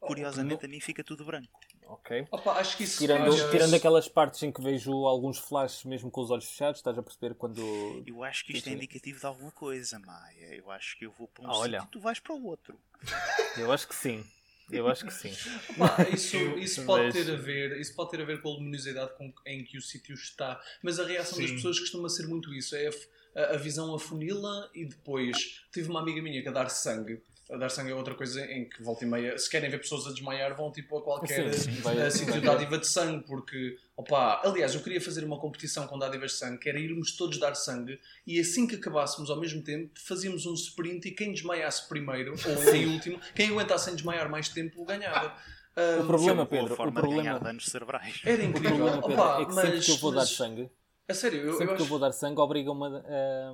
Curiosamente, a mim fica tudo branco. Ok? Opa, acho que isso Tirando, acho- tirando aquelas partes em que vejo alguns flashes mesmo com os olhos fechados, estás a perceber quando. Eu acho que isto é indicativo de alguma coisa, Maia. Eu acho que eu vou para um Ah, olha. sítio e tu vais para o outro. Eu acho que sim. Eu acho que sim. Pá, isso, isso pode ter a ver, isso pode ter a ver com a luminosidade com, em que o sítio está, mas a reação das Sim. pessoas costuma ser muito isso, é a, a visão afunila e depois tive uma amiga minha que a dar sangue. A dar sangue é outra coisa em que volta e meia, se querem ver pessoas a desmaiar, vão tipo a qualquer Sim, vai- eh, sítio de dádiva de sangue, porque, opa, aliás, eu queria fazer uma competição com dádivas de sangue, que era irmos todos dar sangue e assim que acabássemos ao mesmo tempo, fazíamos um sprint e quem desmaiasse primeiro, ou em último, quem aguentasse sem desmaiar mais tempo, ganhava. Ah, O problema, Boa Pedro, o de problema, danos cerebrais. era o incrível. problema Pedro, Opa, é que sempre mas- que eu vou dar mas- sangue, A sério, eu, sempre eu que eu acho... vou dar sangue, obrigam-me a, a,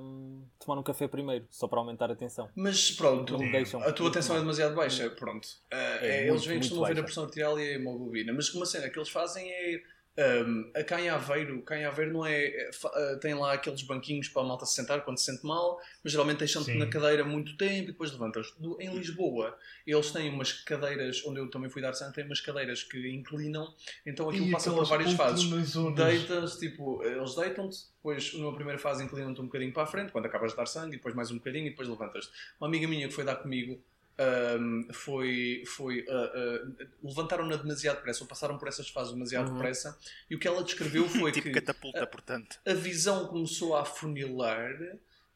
tomar um café primeiro, só para aumentar a tensão. Mas pronto, Não me deixam. a tua atenção é demasiado baixa. Pronto. Ah, É é, muito, eles vêm costumam ver a pressão arterial e a hemoglobina. Mas uma cena que eles fazem é. Um, a cá em Aveiro, cá em Aveiro não é, é ah, tem lá aqueles banquinhos para a malta se sentar quando se sente mal, mas geralmente deixam-te na cadeira muito tempo e depois levantas. Em Lisboa, eles têm umas cadeiras, onde eu também fui dar sangue, têm umas cadeiras que inclinam, então aquilo E passa por várias fases. Deitas, tipo, eles deitam-te, depois numa primeira fase inclinam-te um bocadinho para a frente, quando acabas de dar sangue, e depois mais um bocadinho, e depois levantas-te. Uma amiga minha que foi dar comigo ahm, foi. foi ah, ah, levantaram-na demasiado depressa, ou passaram por essas fases demasiado Uhum. depressa, e o que ela descreveu foi tipo que catapulta, portanto. a visão começou a afunilar.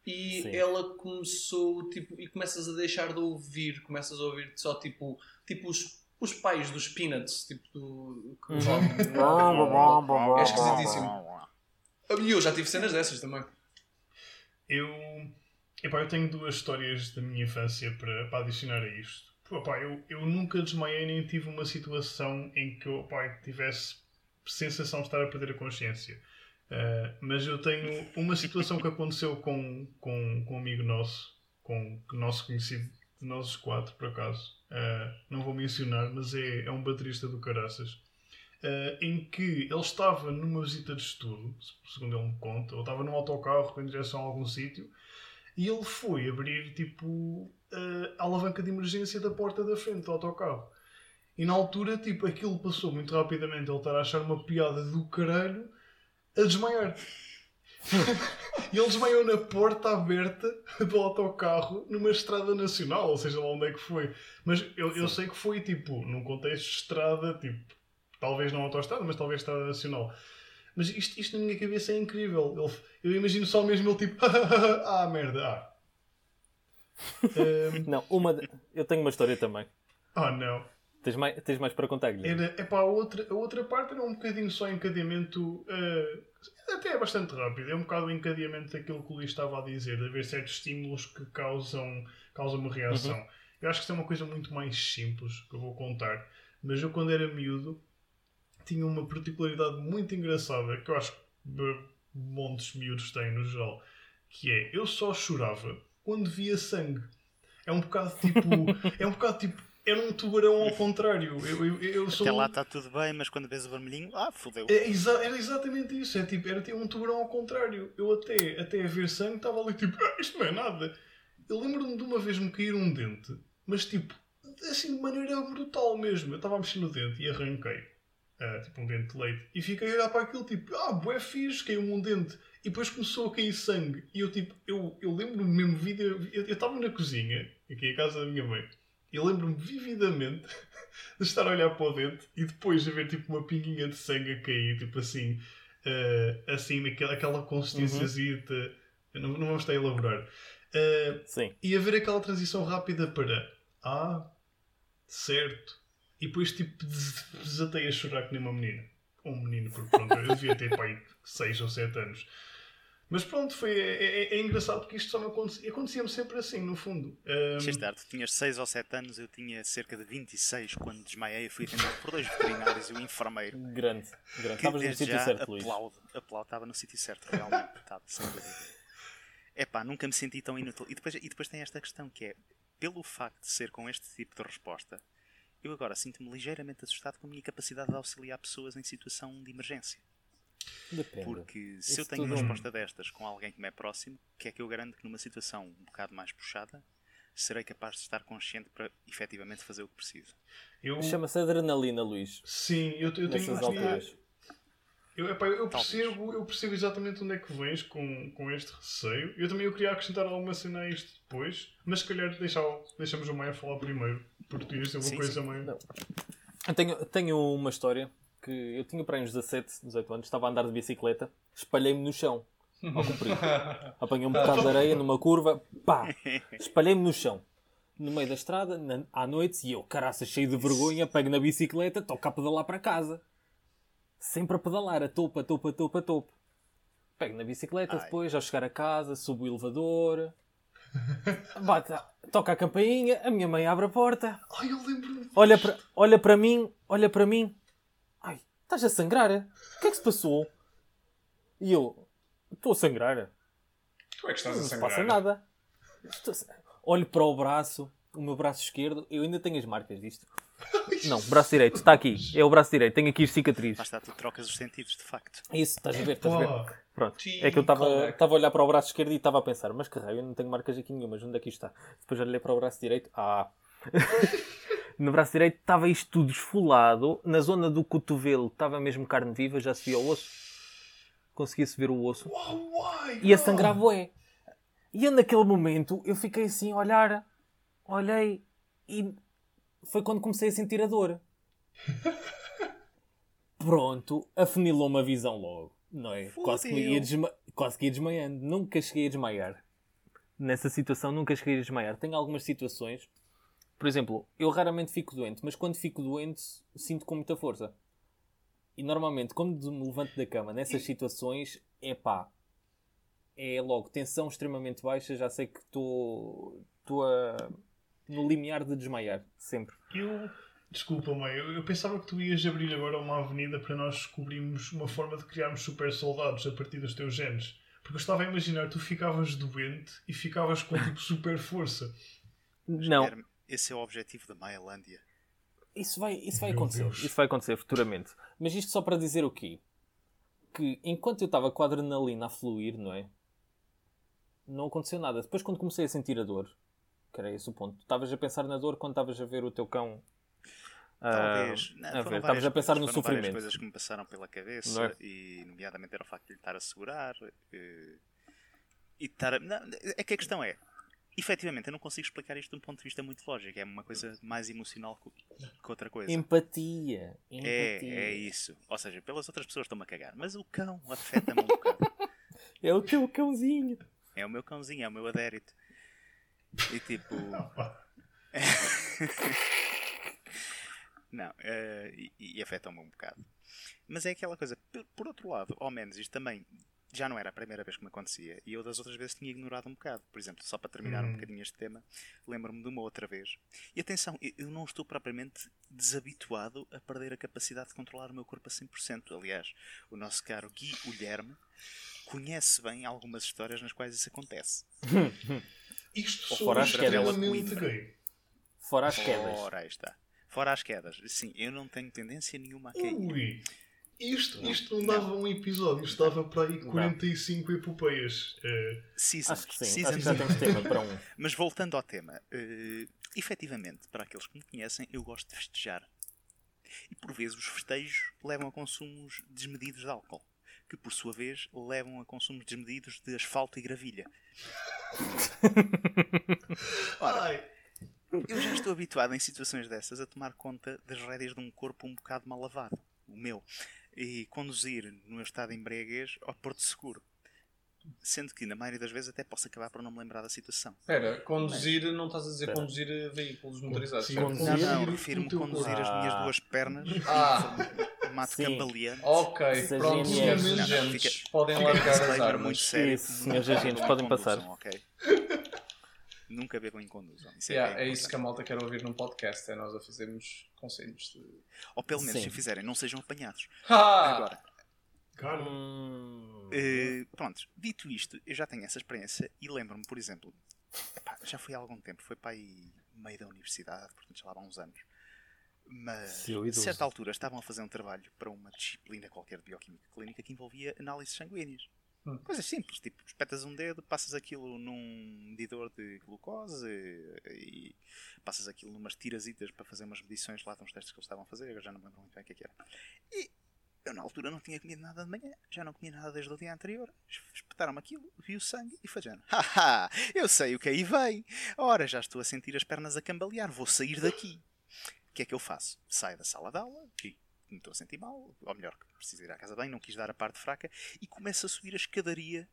E Sim. ela começou, tipo, e começas a deixar de ouvir, começas a ouvir só tipo, tipo os, os pais dos Peanuts, tipo do. que Uhum. É esquisitíssimo. E eu já tive cenas dessas também. Eu, epá, eu tenho duas histórias da minha infância para, para adicionar a isto. Epá, eu, eu nunca desmaiei nem tive uma situação em que eu epá, tivesse sensação de estar a perder a consciência. Ah, mas eu tenho uma situação que aconteceu com, com, com um amigo nosso, com nosso conhecido de nós quatro, por acaso. Ah, não vou mencionar, mas é, é um baterista do Caraças. Ah, em que ele estava numa visita de estudo, segundo ele me conta, ou estava num autocarro em direção a algum sítio, e ele foi abrir tipo a alavanca de emergência da porta da frente do autocarro. E na altura, tipo, aquilo passou muito rapidamente. Ele estar a achar uma piada do caralho a desmaiar. e ele desmaiou na porta aberta do autocarro numa estrada nacional, ou seja lá onde é que foi. Mas eu, eu sei que foi tipo num contexto de estrada, tipo, talvez não autoestrada, mas talvez estrada nacional. Mas isto, isto na minha cabeça é incrível. Ele, eu imagino só mesmo ele tipo, ah merda, ah. Um... Não, uma de... eu tenho uma história também. Oh não. Tens mais, tens mais para contar, Guilherme? Era, epá, a, outra, a outra parte era um bocadinho só encadeamento. Uh, até é bastante rápido. É um bocado o encadeamento daquilo que o Luís estava a dizer, de haver certos estímulos que causam, causam uma reação. Uhum. Eu acho que isso é uma coisa muito mais simples que eu vou contar. Mas eu, quando era miúdo, tinha uma particularidade muito engraçada que eu acho que montes miúdos têm no geral, que é eu só chorava quando via sangue. É um bocado tipo. é um bocado tipo era um tubarão ao contrário. Eu, eu, eu sou... Até lá está tudo bem, mas quando vês o vermelhinho, ah, fodeu. É, exa era exatamente isso. É, tipo, era tipo, um tubarão ao contrário. Eu até, até a ver sangue estava ali tipo, ah, isto não é nada. Eu lembro-me de uma vez me cair um dente, mas tipo, assim de maneira brutal mesmo. Eu estava a mexer no dente e arranquei. Uh, tipo um dente de leite. E fiquei a olhar para aquilo tipo, ah, bué fixe, caiu-me um dente. E depois começou a cair sangue. E eu tipo, eu, eu lembro-me mesmo vídeo. Eu estava na cozinha, aqui em casa da minha mãe. Eu lembro-me vividamente de estar a olhar para o dente e depois de ver tipo uma pinguinha de sangue a cair, tipo assim, uh, assim, naquela, aquela consistência. Uhum. Não, não vamos estar a elaborar. Uh, Sim. E a ver aquela transição rápida para Ah, certo. E depois tipo desatei a chorar que nem uma menina. Um menino, porque pronto, eu devia ter pai 6 ou 7 anos. Mas pronto, foi, é, é, é engraçado porque isto só me acontecia, acontecia-me sempre assim, no fundo. Um... tarde, tu tinhas 6 ou 7 anos, eu tinha cerca de 26 quando desmaiei. Fui atendido por dois veterinários e um enfermeiro. Grande, grande. Estavas no sítio certo, Luís. Aplaudo, aplaudo, estava no sítio certo, realmente. estava, sem dúvida. É pá, nunca me senti tão inútil. E depois, e depois tem esta questão que é, pelo facto de ser com este tipo de resposta, eu agora sinto-me ligeiramente assustado com a minha capacidade de auxiliar pessoas em situação de emergência. Depende. Porque se Isso eu tenho uma resposta destas com alguém que me é próximo, que é que eu garanto que numa situação um bocado mais puxada serei capaz de estar consciente para efetivamente fazer o que preciso? Eu... Chama-se adrenalina, Luís. Sim, eu, eu tenho alturas. Eu, epá, eu, percebo, eu percebo exatamente onde é que vens com, com este receio. Eu também eu queria acrescentar alguma cena a isto depois, mas se calhar deixa, deixamos o Maia falar primeiro, ias dizer uma sim, coisa, Maia. Eu tenho, tenho uma história que eu tinha para aí uns 17, 18 anos, estava a andar de bicicleta, espalhei-me no chão, ao comprido. Apanhei um bocado de areia numa curva, pá, espalhei-me no chão. No meio da estrada, na, à noite, e eu, caraça, cheio de vergonha, pego na bicicleta, toco a pedalar para casa. Sempre a pedalar, a topo, a topo, a topo, a topo. Pego na bicicleta, Ai. depois, ao chegar a casa, subo o elevador, bate, toca a campainha, a minha mãe abre a porta. Ai, eu olha para, olha para mim, olha para mim, Estás a sangrar? O que é que se passou? E eu, estou a sangrar. Tu é que estás não a sangrar. Não se passa nada. Olho para o braço, o meu braço esquerdo, eu ainda tenho as marcas disto. Não, braço direito, está aqui. É o braço direito, tenho aqui as cicatrizes. Basta, tu trocas os sentidos, de facto. Isso, estás a ver, estás a ver. Pronto. É que eu estava a olhar para o braço esquerdo e estava a pensar, mas que raio, eu não tenho marcas aqui nenhuma, onde é que isto está? Depois olhei para o braço direito, ah. no braço direito estava isto tudo esfolado. Na zona do cotovelo estava mesmo carne viva, já se via o osso. Conseguia-se ver o osso. E a sangrar bué. E eu naquele momento eu fiquei assim a olhar. Olhei e foi quando comecei a sentir a dor. Pronto, afunilou-me a visão logo. Não é? Quase que, ia desma... Quase que ia desmaiando. Nunca cheguei a desmaiar. Nessa situação nunca cheguei a desmaiar. Tenho algumas situações por exemplo, eu raramente fico doente, mas quando fico doente sinto com muita força. E normalmente, quando me levanto da cama nessas situações, é pá, é logo tensão extremamente baixa, já sei que estou no limiar de desmaiar, sempre. Eu, desculpa, mãe, eu, eu, pensava que tu ias abrir agora uma avenida para nós descobrirmos uma forma de criarmos super soldados a partir dos teus genes. Porque eu estava a imaginar, tu ficavas doente e ficavas com tipo super força. Não. Esse é o objetivo da Maialândia. Isso vai, isso vai acontecer. Deus. Isso vai acontecer futuramente. Mas isto só para dizer o quê? Que enquanto eu estava com a adrenalina a fluir, não é? não aconteceu nada. Depois, quando comecei a sentir a dor, que era esse o ponto, estavas a pensar na dor quando estavas a ver o teu cão. Talvez. ah, Não, a foram ver, várias a pensar coisas, no foram várias sofrimento. coisas que me passaram pela cabeça é? e, nomeadamente, era o facto de lhe estar a segurar eh, e estar a... Não, é que a questão é, efetivamente, eu não consigo explicar isto de um ponto de vista muito lógico. É uma coisa mais emocional que, que outra coisa. Empatia. Empatia. É, é isso. Ou seja, pelas outras pessoas estão-me a cagar, mas o cão afeta-me um bocado. É o teu cãozinho. É o meu cãozinho, é o meu adérito. E tipo. Não, eh, e, e afeta-me um bocado. Mas é aquela coisa, por, por outro lado, ao menos isto também já não era a primeira vez que me acontecia e eu das outras vezes tinha ignorado um bocado. Por exemplo, só para terminar um Hum. bocadinho este tema, lembro-me de uma outra vez. E atenção, eu- não estou propriamente desabituado a perder a capacidade de controlar o meu corpo a 100%. Aliás, o nosso caro Gui Guilherme conhece bem algumas histórias nas quais isso acontece. Isto Ou sou fora as quedas. Fora as quedas. Ora, aí está. Fora as quedas. Sim, eu não tenho tendência nenhuma a cair. Ui. Isto, Não. isto não dava um episódio, isto dava para aí Não. 45 epopeias. Eh, Seasons, Acho que sim. Acho seasons que já temos tema para um. Mas voltando ao tema, eh, efetivamente, para aqueles que me conhecem, eu gosto de festejar. E por vezes os festejos levam a consumos desmedidos de álcool, que por sua vez levam a consumos desmedidos de asfalto e gravilha. ai, Eu já estou habituado em situações dessas a tomar conta das rédeas de um corpo um bocado mal lavado, o meu, e conduzir no meu estado de embriaguez ao Porto Seguro. Sendo que, na maioria das vezes, até posso acabar por não me lembrar da situação. Espera, conduzir, não estás a dizer Espera. conduzir veículos motorizados. Sim? Conduzir Não, não, refiro-me a conduzir as minhas duas pernas Ah. mato cambaleante. Ok, Seja pronto, senhores agentes, podem largar as disclaimer muito armas. sério. Isso, senhores agentes, podem passar. ok? Nunca bebam e conduzam. Isso é, Yeah, bem é isso que a malta quer ouvir num podcast, é nós a fazermos conselhos de... Ou pelo menos, Sim. se o fizerem, não sejam apanhados. Ah! Agora, cara, eh, pronto, dito isto, eu já tenho essa experiência e lembro-me, por exemplo, epá, já foi há algum tempo, foi para aí meio da universidade, portanto já lá há uns anos. Mas, a certa altura, estavam a fazer um trabalho para uma disciplina qualquer de bioquímica clínica que envolvia análises sanguíneas. Hum. Coisas simples, tipo, espetas um dedo, passas aquilo num medidor de glucose e passas aquilo numas tirazitas para fazer umas medições lá de uns testes que eles estavam a fazer, eu já não me lembro muito bem o que é que era. E eu na altura não tinha comido nada de manhã, já não comia nada desde o dia anterior. Espetaram-me aquilo, vi o sangue e já. Haha, eu sei o que aí vem. Ora, já estou a sentir as pernas a cambalear, vou sair daqui. O que é que eu faço? Saio da sala de aula, me estou a sentir mal, ou melhor, que preciso ir à casa bem, não quis dar a parte fraca, e começo a subir a escadaria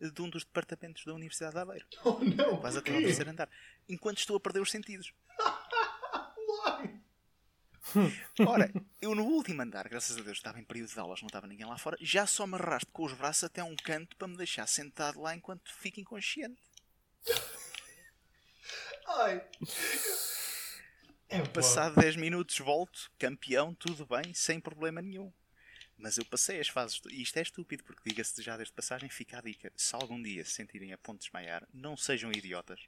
de um dos departamentos da Universidade de Aveiro. oh não, Quase até ao terceiro andar. Enquanto estou a perder os sentidos. Ora, eu no último andar, graças a Deus, estava em período de aulas, não estava ninguém lá fora, já só me arrasto com os braços até um canto para me deixar sentado lá enquanto fico inconsciente. Ai. É, pá. Passado 10 minutos volto, campeão, tudo bem, sem problema nenhum. Mas eu passei as fases. E isto é estúpido, porque diga-se já desde passagem, fica a dica. Se algum dia se sentirem a ponto de desmaiar, não sejam idiotas.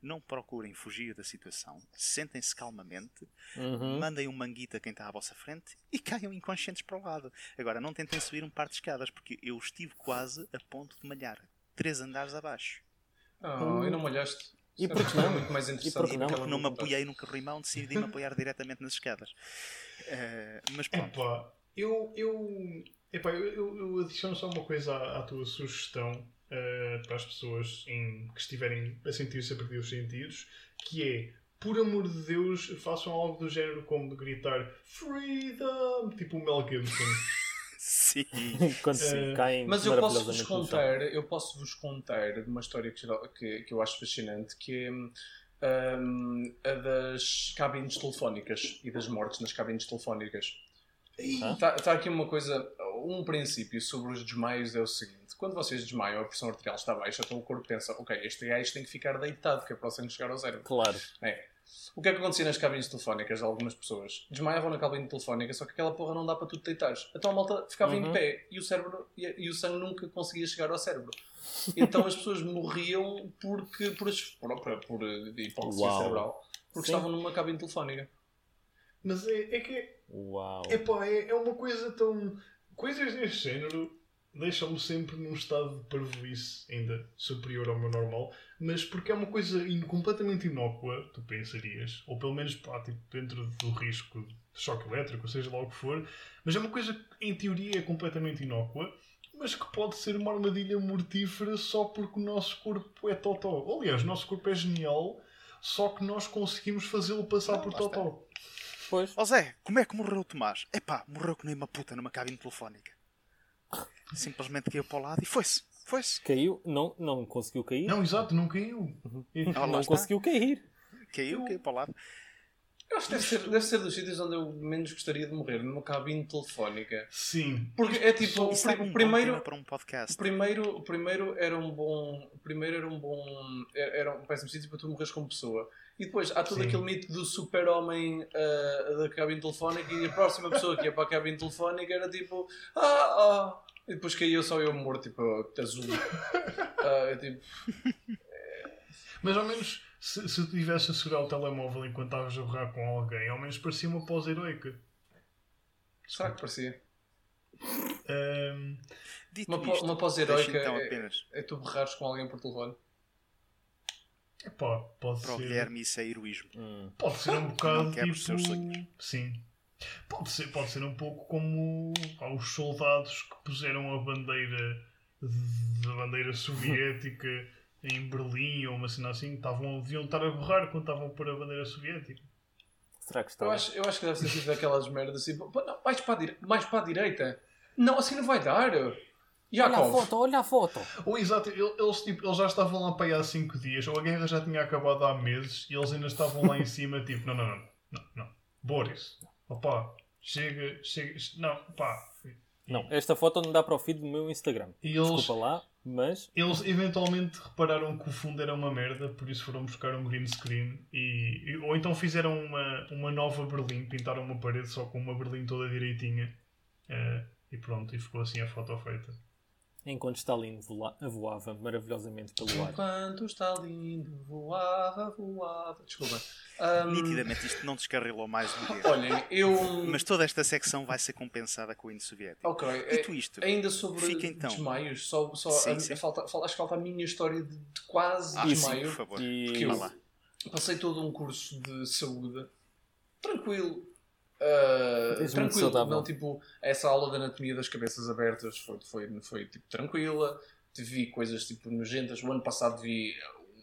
Não procurem fugir da situação. Sentem-se calmamente. uhum. Mandem um manguito a quem está à vossa frente e caiam inconscientes para o lado. Agora, não tentem subir um par de escadas, porque eu estive quase a ponto de malhar. Três andares abaixo. Oh, e não molhaste. E por é que não? muito mais interessante. E não? do porque não me apoiei no corrimão, decidi me apoiar diretamente nas escadas. Eh, mas É pronto. pá, eu, eu, epá, eu, eu, eu adiciono só uma coisa à, à tua sugestão eh, para as pessoas em- que estiverem a sentir-se a perder os sentidos, que é, por amor de Deus, façam algo do género como de gritar Freedom! Tipo o Mel Gibson. Sim. Quando se Eh, caem Mas eu no chão. contar, eu posso-vos contar de uma história que, que, que eu acho fascinante, que é hum, a das cabines telefónicas e das mortes nas cabines telefónicas. Está tá aqui uma coisa, um princípio sobre os desmaios é o seguinte: quando vocês desmaiam, a pressão arterial está baixa, então o corpo pensa, ok, este gajo tem que ficar deitado, que é para o sangue chegar ao cérebro. Claro. É. O que é que acontecia nas cabines telefónicas de algumas pessoas? Desmaiavam na cabine telefónica, só que aquela porra não dá para tu te deitares. Então a malta ficava em Uhum. pé e o cérebro e, e o sangue nunca conseguia chegar ao cérebro. Então as pessoas morriam porque por, por, por, por hipoxia Uau. cerebral, porque Sim. estavam numa cabine telefónica. Mas é, é que Uau. epá, é, é uma coisa tão. Coisas deste género deixa-me sempre num estado de parvoíce ainda superior ao meu normal, mas porque é uma coisa in- completamente inócua, tu pensarias, ou pelo menos pá, tipo, dentro do risco de choque elétrico, seja lá o que for, mas é uma coisa que em teoria é completamente inócua, mas que pode ser uma armadilha mortífera só porque o nosso corpo é totó. Aliás, o nosso corpo é genial, só que nós conseguimos fazê-lo passar Não, por totó. Pois. Ó Zé, como é que morreu o Tomás? Epá, morreu que nem uma puta numa cabine telefónica. Simplesmente caiu para o lado e foi-se. Foi-se. Caiu, não, não conseguiu cair. Não, exato, não caiu. Ah, lá não está. conseguiu cair. Caiu, caiu para o lado. Eu acho que deve ser, deve ser dos sítios onde eu menos gostaria de morrer, numa cabine telefónica. Sim. Porque é tipo, o é um primeiro, para um podcast. primeiro, o primeiro era um bom. o Primeiro era um bom. Era um péssimo sítio para tu morreres como pessoa. E depois há todo Sim. aquele mito do super-homem ah, da cabine telefónica e a próxima pessoa que ia para a cabine telefónica era tipo. Ah, ah. E depois caía só eu morto, tipo, azul. Ah, é tipo. Mas ao menos, se, se tu tivesse a segurar o telemóvel enquanto estavas a borrar com alguém, ao menos parecia uma pose heroica. Será que parecia? Dito Uma, po- isto, uma pose heroica então é, apenas é tu berrares com alguém por telefone. epá, pode para o ser. Guilherme isso é heroísmo. Hum. Pode ser um bocado Não tipo. os seus sonhos. Sim. Pode ser, pode ser um pouco como pá, os soldados que puseram a bandeira da bandeira soviética em Berlim ou uma cena assim, estavam, deviam estar a borrar quando estavam a pôr a bandeira soviética. Será que está? Eu acho, eu acho que deve ter sido daquelas merdas assim. "Pô, não, mais, para a dire- mais para a direita. Não, assim não vai dar. Olha a foto, olha a foto. Ou exato, ele- eles, tipo, eles já estavam lá para aí há 5 dias, ou a guerra já tinha acabado há meses e eles ainda estavam lá em cima, tipo, não, não, não, não, não. Boris, opá, chega, chega, não, pá. Não, esta foto não dá para o feed do meu Instagram. E eles, Desculpa lá, mas eles eventualmente repararam que o fundo era uma merda, por isso foram buscar um green screen e, ou então fizeram uma, uma nova Berlim, pintaram uma parede só com uma Berlim toda direitinha eh, e pronto, e ficou assim a foto feita. Enquanto Stalin vola- voava maravilhosamente pelo ar. Enquanto está lindo, voava, voava. Desculpa. Ahm, Nitidamente isto não descarrilou mais um dia. olhem, eu. Mas toda esta secção vai ser compensada com o hino soviético. Ok, Dito é- isto, ainda sobre Fica então. desmaios, só, só Sim, a- sim. Falta, fal- acho que falta a minha história de, de quase ah, sim, desmaio. por favor. E Porque eu lá. passei todo um curso de saúde tranquilo. Ah, muito tranquilo, não tipo essa aula de anatomia das cabeças abertas foi, foi, foi tipo tranquila. Vi coisas tipo nojentas. O ano passado vi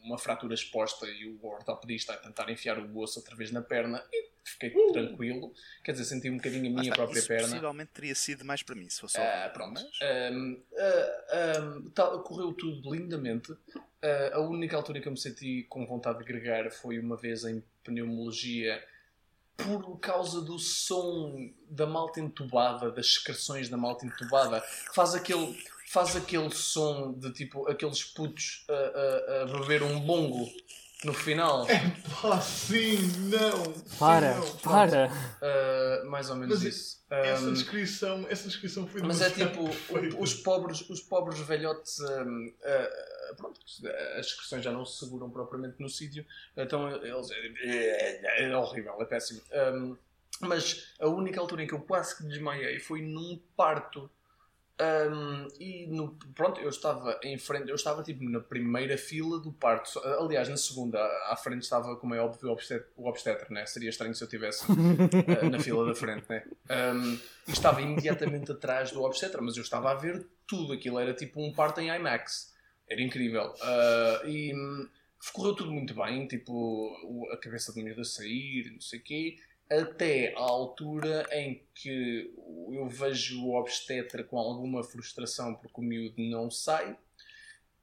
uma fratura exposta e o ortopedista a tentar enfiar o osso outra vez na perna e fiquei tranquilo. Quer dizer, senti um bocadinho a minha está. própria Isso perna. possivelmente teria sido mais para mim, se fosse Ah, ao- pronto. Ah, ahm, tal- correu tudo lindamente. Ah, a única altura que eu me senti com vontade de gregar foi uma vez em pneumologia por causa do som da malta entubada, das excreções da malta entubada. Faz aquele, faz aquele som de tipo aqueles putos a, a- a beber um bongo no final. Pá, sim, não! sim, Para, não, pronto. para. Ah, mais ou menos Mas isso. Essa Ahm, descrição, essa descrição foi Mas é tipo, os pobres, os pobres velhotes, hum, ah, pronto, as expressões já não se seguram propriamente no sítio, então eles. É, é horrível, é péssimo. Hum, mas a única altura em que eu quase que desmaiei foi num parto. Hum, e no, pronto, eu estava em frente, eu estava tipo na primeira fila do parto. Aliás, na segunda, à frente estava, como é óbvio, o obstetra, o obstetra né? Seria estranho se eu estivesse eh, na fila da frente, né? Um, e estava imediatamente atrás do obstetra, mas eu estava a ver tudo aquilo, era tipo um parto em IMAX, era incrível. Uh, e hum, correu tudo muito bem, tipo a cabeça do miúdo a sair, não sei o quê, até à altura em que eu vejo o obstetra com alguma frustração porque o miúdo não sai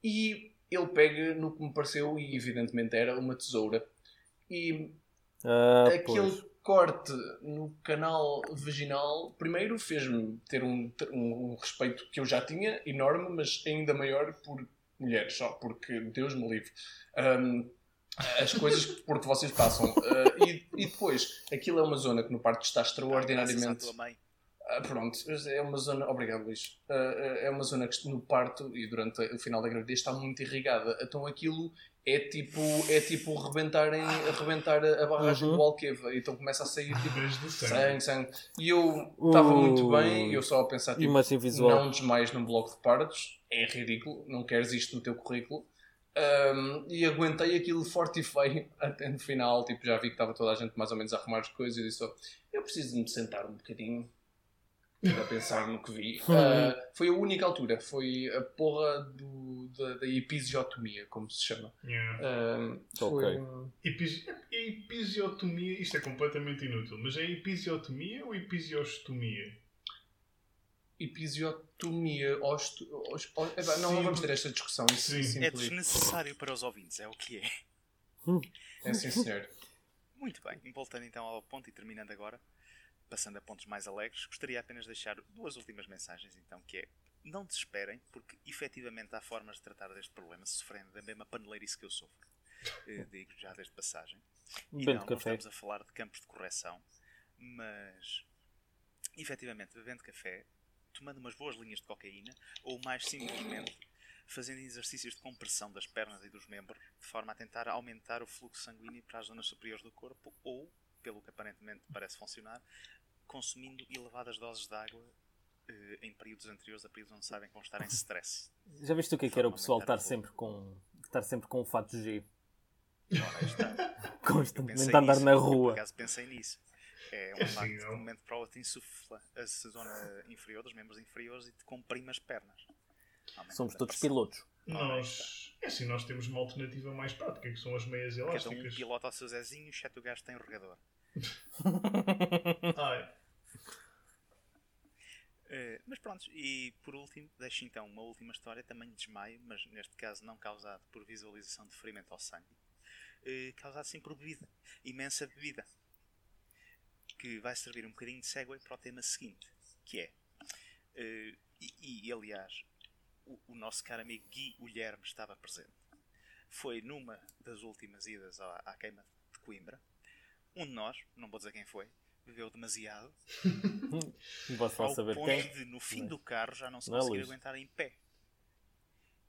e ele pega no que me pareceu, e evidentemente era uma tesoura. E Ah, aquele pois. corte no canal vaginal, primeiro fez-me ter um, um, um respeito que eu já tinha, enorme, mas ainda maior por mulheres, só porque Deus me livre. Um, as coisas por que vocês passam. Uh, e, e depois, aquilo é uma zona que no parque está extraordinariamente. Ah, pronto, é uma zona. Obrigado, Luís. Ah, é uma zona que no parto e durante o final da gravidez está muito irrigada. Então aquilo é tipo, é tipo rebentarem, rebentar a barragem Uhum. do Alqueva. Então começa a sair tipo sangue. sangue. E eu estava muito Ui. bem, eu só a pensar tipo, visual. não desmaies num bloco de partos, é ridículo, não queres isto no teu currículo. Um, e aguentei aquilo forte e feio até no final. Tipo, já vi que estava toda a gente mais ou menos a arrumar as coisas e eu disse: só, Eu preciso de me sentar um bocadinho para pensar no que vi. Uh, foi a única altura, foi a porra do, da, da episiotomia, como se chama. Yeah. Um, foi, Epis- Episiotomia, isto é completamente inútil, mas é episiotomia ou episiotomia? Episiotomia. Osto, os- os- não, Sim. não vamos ter esta discussão. Isso Sim. É simplesmente- desnecessário para os ouvintes, é o que é. é sim, senhor. Muito bem, voltando então ao ponto e terminando agora, passando a pontos mais alegres, gostaria apenas de deixar duas últimas mensagens, então, que é não desesperem, porque efetivamente há formas de tratar deste problema sofrendo da mesma paneleirice que eu sofro. Eh, digo já desde passagem. E Bebendo não, não café. estamos a falar de campos de correção, mas efetivamente bebendo café, tomando umas boas linhas de cocaína, ou mais simplesmente fazendo exercícios de compressão das pernas e dos membros, de forma a tentar aumentar o fluxo sanguíneo para as zonas superiores do corpo, ou, pelo que aparentemente parece funcionar, consumindo elevadas doses de água eh, em períodos anteriores a períodos onde sabem que vão estar em stress. Já viste o que é que era o pessoal estar sempre com, estar sempre com o fato G? Ora, está. Constantemente andar nisso, na eu, Por rua. acaso pensei nisso. É um É assim, facto que de um momento para o outro insufla a zona inferior dos membros inferiores e te comprime as pernas. Aumenta Somos a todos pressão. pilotos. Nós, é assim, nós temos uma alternativa mais prática, que são as meias Cada um elásticas. pilota ao seu Zezinho, exceto o gajo que tem o regador. Ai, Eh, mas pronto, e por último, deixo então uma última história, também de desmaio, mas neste caso não causado por visualização de ferimento ao sangue, eh, causado sim por bebida, imensa bebida, que vai servir um bocadinho de segue para o tema seguinte, que é, eh, e, e, aliás, o, o nosso caro amigo Gui Guilherme estava presente. Foi numa das últimas idas à, à queima de Coimbra, um de nós, não vou dizer quem foi, bebeu demasiado posso ao saber ponto quem. de no fim do carro já não se é, conseguir Luís? aguentar em pé.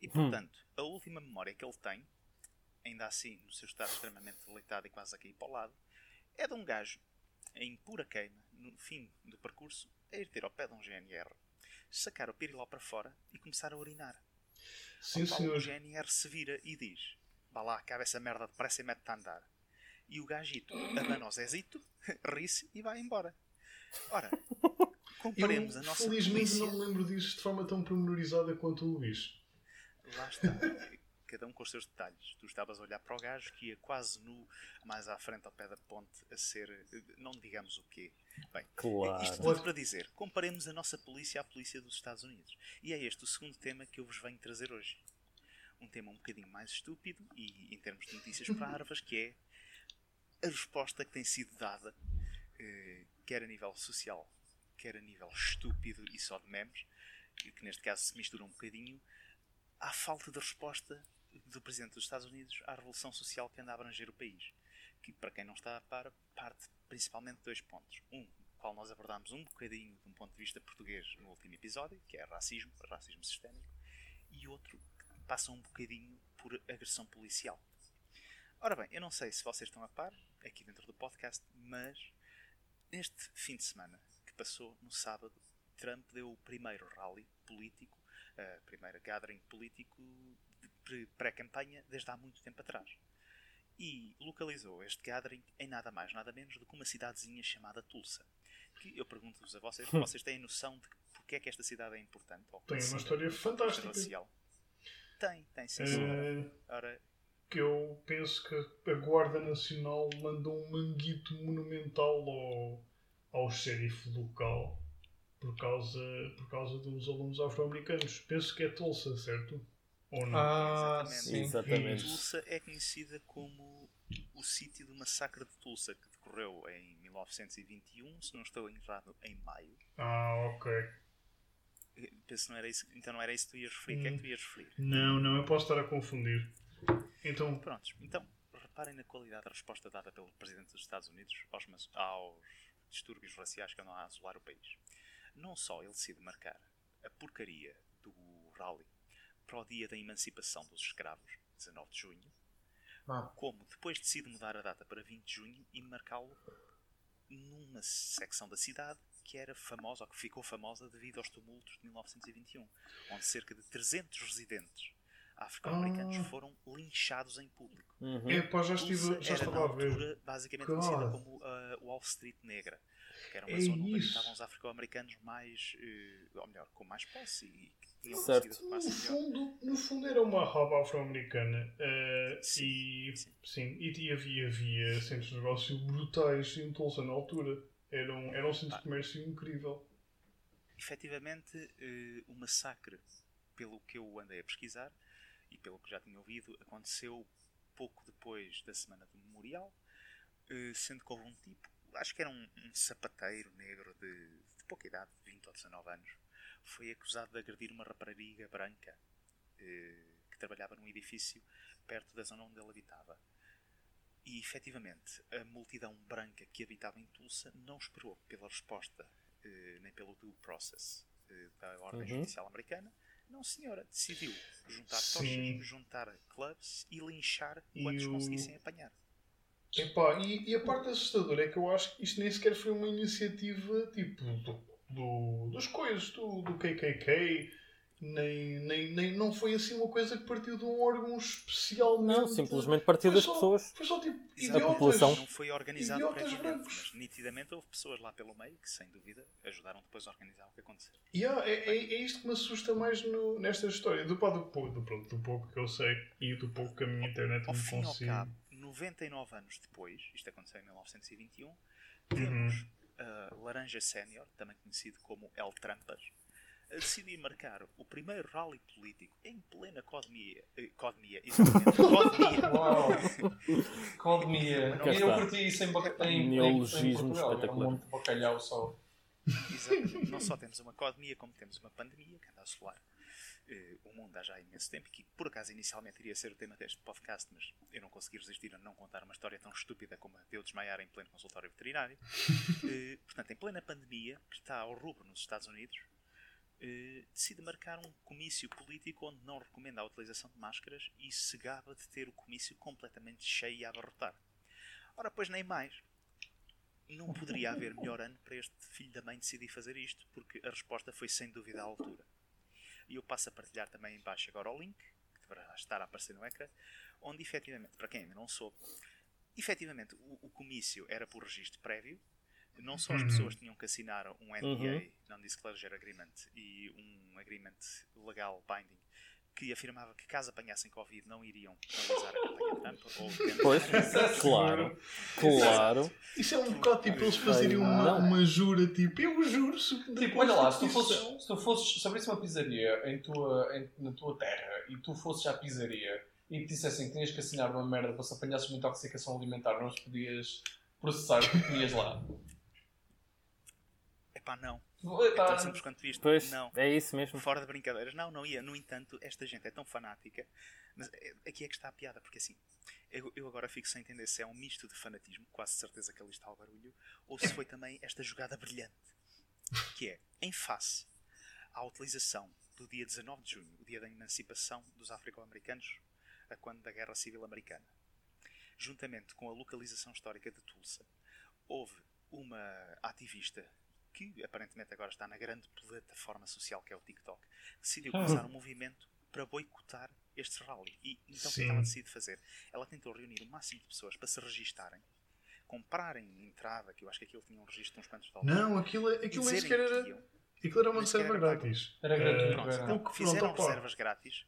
E Hum. portanto, a última memória que ele tem, ainda assim no seu estado extremamente debilitado e quase a cair para o lado, é de um gajo em pura queima, no fim do percurso, a ir ter ao pé de um GNR, sacar o piriló para fora e começar a urinar. sim qual senhor. O GNR se vira e diz: Vá lá, acaba essa merda depressa e mete-te a andar. E o gajito abana o Zezito, ri-se e vai embora. Ora, comparemos Eu, a nossa felizmente, polícia. não me lembro disso de forma tão pormenorizada quanto o Luís. Lá está. Cada um com os seus detalhes. Tu estavas a olhar para o gajo que ia quase nu, mais à frente ao pé da ponte, a ser. eh, não digamos o quê. Bem, Claro. isto tudo para dizer: comparemos a nossa polícia à polícia dos Estados Unidos. E é este o segundo tema que eu vos venho trazer hoje. Um tema um bocadinho mais estúpido e, em termos de notícias parvas, que é a resposta que tem sido dada, eh, quer a nível social, quer a nível estúpido e só de memes, e que neste caso se mistura um bocadinho, à falta de resposta do Presidente dos Estados Unidos à revolução social que anda a abranger o país. Que, para quem não está a par, parte principalmente de dois pontos. Um, qual nós abordámos um bocadinho de um ponto de vista português no último episódio, que é racismo, racismo sistémico, e outro que passa um bocadinho por agressão policial. Ora bem, eu não sei se vocês estão a par, aqui dentro do podcast, mas neste fim de semana que passou, no sábado, Trump deu o primeiro rally político, a primeira gathering político pré-campanha desde há muito tempo atrás. E localizou este gathering em nada mais, nada menos do que uma cidadezinha chamada Tulsa. Que eu pergunto-vos a vocês, vocês têm noção de porque é que esta cidade é importante? Tem uma história fantástica. racial? Tem, tem sim. Eh, Ora, que eu penso que a Guarda Nacional mandou um manguito monumental ao, ao xerife local por causa, por causa dos alunos afro-americanos. Penso que é Tulsa, certo? Ou não? Ah, Exatamente. sim. Exatamente. Tulsa é conhecida como o sítio do massacre de Tulsa, que decorreu em 1921, se não estou errado, em maio. Ah, ok. Eh, Penso não era isso, então não era isso que tu ias referir. O que é que tu ias referir? Não, não, eu posso estar a confundir. Então, Prontos, então reparem na qualidade da resposta dada pelo Presidente dos Estados Unidos aos, mas- aos distúrbios raciais que andam a assolar o país. Não só ele decide marcar a porcaria do rally para o dia da emancipação dos escravos, 19 de junho, Ah. como depois decide mudar a data para 20 de junho e marcá-lo numa secção da cidade que era famosa, ou que ficou famosa devido aos tumultos de 1921, onde cerca de 300 residentes afro-americanos Ah. foram linchados em público. Uhum. É, pá, já estive, já era na altura basicamente God. conhecida como a Wall Street Negra, que era uma É zona onde habitavam os afro-americanos mais, eh, ou melhor, com mais posse e que tinham Certo. No melhor. fundo, no fundo era uma hub afro-americana eh, Sim, e, sim. sim, e havia, havia centros de negócio brutais em Tulsa na altura. Era um, era um centro Ah. de comércio incrível. efetivamente eh, o massacre, pelo que eu andei a pesquisar e pelo que já tinha ouvido, aconteceu pouco depois da Semana do Memorial, sendo que houve um tipo, acho que era um, um sapateiro negro de, de pouca idade, de 20 ou 19 anos, foi acusado de agredir uma rapariga branca eh, que trabalhava num edifício perto da zona onde ele habitava. E efetivamente, a multidão branca que habitava em Tulsa não esperou pela resposta eh, nem pelo due process eh, da ordem Uhum. judicial americana. Não, senhora, decidiu juntar Sim. tochas, juntar clubs e linchar quantos o- conseguissem apanhar. Epá, e, e a parte assustadora é que eu acho que isto nem sequer foi uma iniciativa tipo do, do, das coisas, do, do KKK, nem, nem, nem não foi assim uma coisa que partiu de um órgão especial. Não, simplesmente partiu Foi das só- pessoas. Foi só tipo idiotas. população. Não foi organizado Idiotas brancos. mas nitidamente houve pessoas lá pelo meio que, sem dúvida, ajudaram depois a organizar o que aconteceu. Yeah, é, é, é isto que me assusta mais no, nesta história. Do, pá, do, do, pronto, do pouco que eu sei e do pouco que a minha internet Ao me fim ao consigo. cabo, 99 anos depois, isto aconteceu em 1921, Uhum. temos a Laranja Sénior, também conhecido como El Trampas, a decidir marcar o primeiro rally político em plena codemia. Eh, codemia, exatamente. codemia. Uau! Codemia. E eu curti isso em, em, em, em Neologismo um espetacular. de bacalhau só. Exatamente. Não só temos uma codemia, como temos uma pandemia que anda a assolar o mundo há já imenso tempo, que por acaso inicialmente iria ser o tema deste podcast, mas eu não consegui resistir a não contar uma história tão estúpida como a de eu desmaiar em pleno consultório veterinário. Eh, portanto, em plena pandemia, que está ao rubro nos Estados Unidos, eh, decide marcar um comício político onde não recomenda a utilização de máscaras e se gaba de ter o comício completamente cheio e a abarrotar. Ora, pois nem mais. Não poderia haver melhor ano para este filho da mãe decidir fazer isto, porque a resposta foi sem dúvida à altura. E eu passo a partilhar também em baixo agora o link, que deverá estar a aparecer no ecrã, onde efetivamente, para quem ainda não soube, efetivamente o, o comício era por registro prévio, não só as Uhum. pessoas tinham que assinar um NDA, Uhum. Non-Disclosure Agreement, e um agreement legal binding, que afirmava que caso apanhassem Covid não iriam realizar a campanha Trump ou Pois, é claro, claro. Isso é um bocado tipo eles fazerem uma, uma jura, tipo, eu juro se Tipo, olha lá, se tu fosses, se tu fosses se abrisse uma pizzaria em tua, em- na tua terra e tu fosses à pizzaria e te dissessem que tinhas que assinar uma merda para se apanhasses uma intoxicação alimentar, não os podias processar o que comias lá. Epá, não. Epá, É simples quanto isto. Pois, Não. é isso mesmo. Fora de brincadeiras. Não, não ia. No entanto, esta gente é tão fanática. Mas é- aqui é que está a piada, porque assim, eu, eu agora fico sem entender se é um misto de fanatismo, quase certeza que ali está o barulho, ou se foi também esta jogada brilhante. Que é, em face à utilização do dia 19 de junho, o dia da emancipação dos afro-americanos, a quando da Guerra Civil Americana, juntamente com a localização histórica de Tulsa, houve uma ativista que aparentemente agora está na grande plataforma social que é o TikTok, decidiu começar um movimento para boicotar este rally. E então o que é Sim. que ela decide fazer? Ela tentou reunir o máximo de pessoas para se registarem, comprarem entrada, que eu acho que aquilo tinha um registro de uns quantos dólares. Não, aquilo, e aquilo nem sequer que era. iam. Aquilo era uma reserva grátis. Era gratuito, Eh, Pronto, era. então o que fizeram reservas grátis,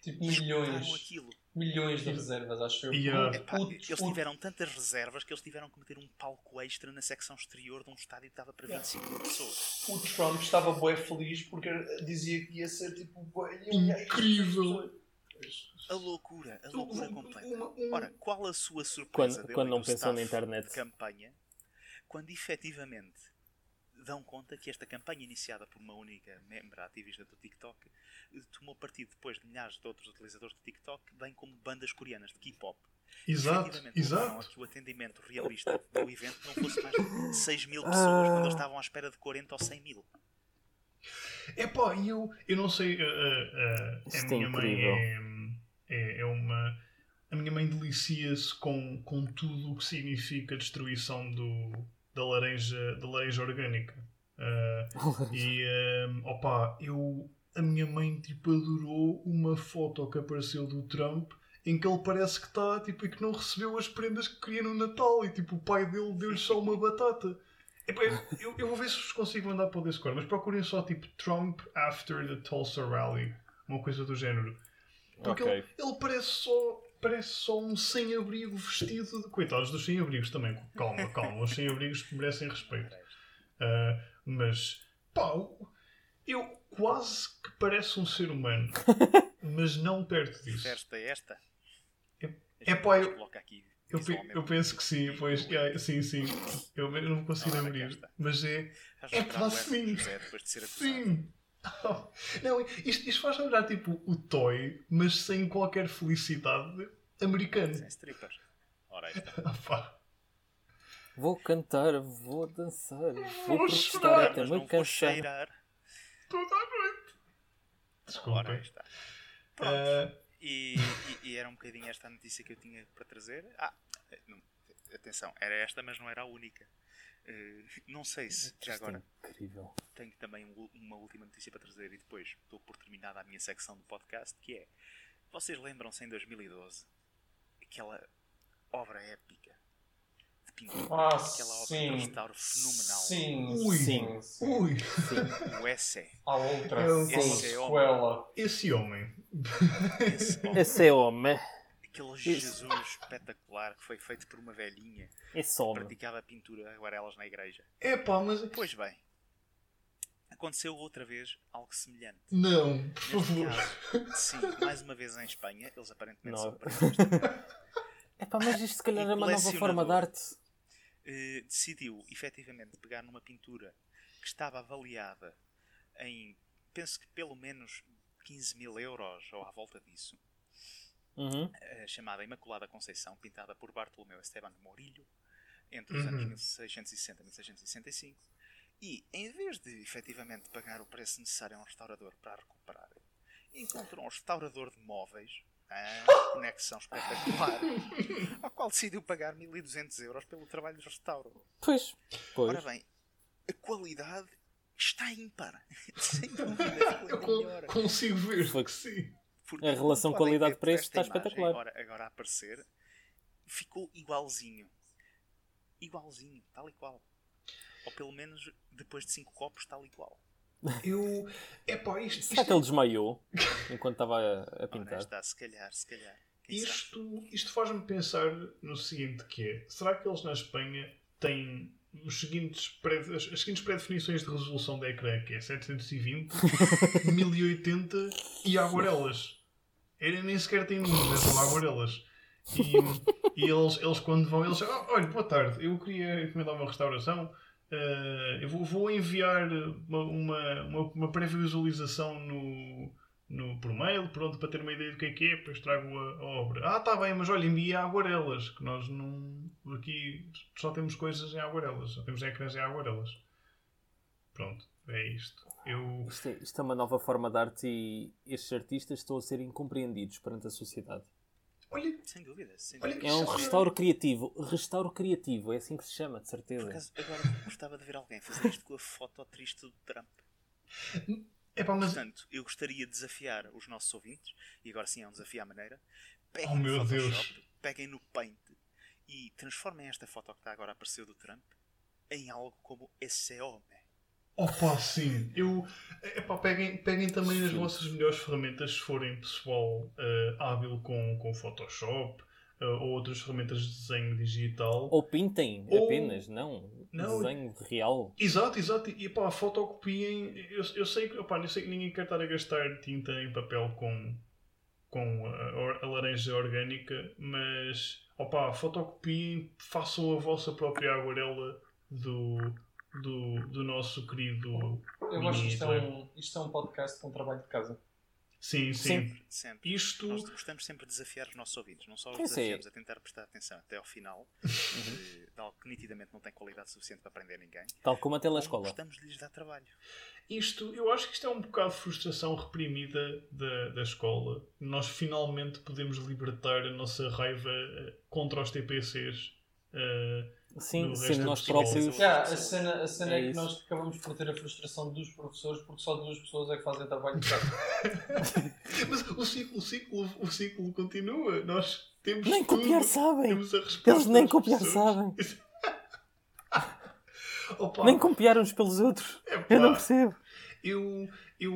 Tipo milhões, aquilo. Milhões de reservas, acho eu. E, ah, Epá, eles tiveram tantas reservas que eles tiveram que meter um palco extra na secção exterior de um estádio que dava para 25 mil pessoas. o Trump estava bué feliz porque dizia que ia ser tipo bué... Incrível. A loucura, a loucura completa. Ora, qual a sua surpresa Quando, quando não pensou na internet. de campanha, quando efetivamente dão conta que esta campanha iniciada por uma única membra ativista do TikTok tomou partido depois de milhares de outros utilizadores do TikTok, bem como bandas coreanas de K-pop. Exato, exato. que o atendimento realista do evento não fosse mais de 6 mil Ah. pessoas, quando eles estavam à espera de 40 ou 100 mil. É pá, e eu, eu não sei. Uh, uh, Isto a é minha mãe incrível. é, é, é uma. A minha mãe delicia-se com, com tudo o que significa a destruição do, da, laranja, da laranja orgânica. Uh, e um, opa, eu. A minha mãe tipo, adorou uma foto que apareceu do Trump em que ele parece que está tipo, e que não recebeu as prendas que queria no Natal e tipo, o pai dele deu-lhe só uma batata. Epá, eu, eu vou ver se vos consigo mandar para o Discord, mas procurem só tipo Trump after the Tulsa Rally, uma coisa do género. Porque Ok. ele, ele parece só. Parece só um sem-abrigo vestido de. Coitados dos sem-abrigos também. Calma, calma. Os sem-abrigos merecem respeito. Ah, mas. Pá, eu quase que parece um ser humano. mas não perto disso. Festa esta? É- é pá, eu- Eu, eu penso que sim, pois. yeah, sim, sim. Eu, não consigo abrir. Mas é. É pá, sim. Sim! Não, isto, isto faz lembrar tipo o Toy, mas sem qualquer felicidade americano. Sem strippers. Ora, aí está. Vou cantar, vou dançar, vou Vou protestar chorar. até Mas me não vou cansar. cheirar. Toda a noite. Ora, aí Desculpa. está. Pronto. Ah, E, e- e era um bocadinho esta a notícia que eu tinha para trazer. Ah, não, atenção, era esta, mas não era a única. Eh, não sei se já é agora incrível. tenho também um- uma última notícia para trazer e depois dou por terminada a minha secção do podcast, que é vocês lembram-se em 2012 aquela obra épica de pintura, Ah, aquela obra sim. de restauro fenomenal, Sim, Ui. sim, sim. ui, o Esse. Há outra sim, Esse é sequela. esse homem. Esse, Esse é homem. Aquele Isso. Jesus espetacular que foi feito por uma velhinha Esse que praticava pintura aguarelas na igreja. É pá, mas. Pois bem, aconteceu outra vez algo semelhante. Não, por Neste favor. caso, sim, mais uma vez em Espanha, eles aparentemente Não. são paraísos. Epá, mas isto se calhar é uma nova forma de arte. Eh, decidiu efetivamente pegar numa pintura que estava avaliada em, penso que pelo menos 15 mil euros ou à volta disso, Uhum. eh, chamada Imaculada Conceição, pintada por Bartolomeu Esteban Morillo entre os Uhum. anos 1660 e 1665. E, em vez de efetivamente pagar o preço necessário a um restaurador para a recuperar, encontrou um restaurador de móveis, ah, conexão espetacular, ao qual decidiu pagar 1200 euros pelo trabalho de restauro. Pois. Pois. Ora bem, a qualidade está ímpar. Sem dúvida, Eu consigo ver Foi- que sim. Porque A relação podem ver qualidade-preço está espetacular. Agora, agora a aparecer, ficou igualzinho. Igualzinho, tal e qual. Ou pelo menos depois de 5 copos, tal e qual. Eu. É pá, isto. Será isto que ele desmaiou enquanto estava a, pintar? está, se calhar, se calhar. Quem sabe? Isto, isto faz-me pensar no seguinte que é, será que eles na Espanha têm os seguintes pré- as, as seguintes pré-definições de resolução da ecrã, que é 720, 1080 e aguarelas. Era, nem sequer têm números, é só aguarelas. E, e eles, eles quando vão, eles ah, olha, boa tarde, eu queria encomendar uma restauração. eh, eu vou, vou enviar uma, uma, uma, uma pré-visualização no, no, por mail, pronto, para ter uma ideia do que é que é, depois trago a, a obra. Ah, tá bem, mas olha, envia aguarelas, que nós não. Aqui só temos coisas em aguarelas, só temos ecrãs em aguarelas. Pronto, é isto. Eu. Isto é, isto é uma nova forma de arte e estes artistas estão a ser incompreendidos perante a sociedade. Olha, Sem dúvida. Sem Olha dúvida. É um restauro criativo. Restauro criativo, é assim que se chama, de Por certeza. acaso, agora gostava de ver alguém fazer isto com a foto triste do Trump. é pá, mas. Portanto, eu gostaria de desafiar os nossos ouvintes, e agora sim é um desafio à maneira, peguem Oh, no meu Photoshop, Deus. peguem no Paint e transformem esta foto que está agora a aparecer do Trump em algo como esse homem. Opa, sim. Eu. É pá, peguem, peguem também as Sim. vossas melhores ferramentas se forem pessoal eh, hábil com, com Photoshop eh, ou outras ferramentas de desenho digital. Ou pintem Ou- apenas, não. Não. Desenho real. Exato, exato. E pá, fotocopiem. Eu, eu, sei, que- opá, eu sei que ninguém quer estar a gastar tinta em papel com, com a, a laranja orgânica, mas opá, fotocopiem, façam a vossa própria aguarela do, do, do nosso querido. Eu acho que isto é, um, isto é um podcast com trabalho de casa. Sim, sim. Sempre, sempre. Isto. Nós gostamos sempre de desafiar os nossos ouvintes, não só os desafiamos a tentar prestar atenção até ao final, de, de algo que nitidamente não tem qualidade suficiente para aprender ninguém. Tal como a Como telescola. gostamos de lhes dar trabalho. Isto, eu acho que isto é um bocado de frustração reprimida da, da escola. Nós finalmente podemos libertar a nossa raiva eh, contra os TPCs. eh, Sim, resto nós próprios. Yeah, a cena, a cena É é, que isso. nós acabamos por ter a frustração dos professores porque só duas pessoas é que fazem trabalho de casa. Mas o ciclo, o ciclo, o ciclo continua. Nós temos Nem tudo. copiar sabem. Eles nem copiar pessoas. sabem. Opa, Nem copiar uns pelos outros. epá, Eu não percebo. Eu, eu,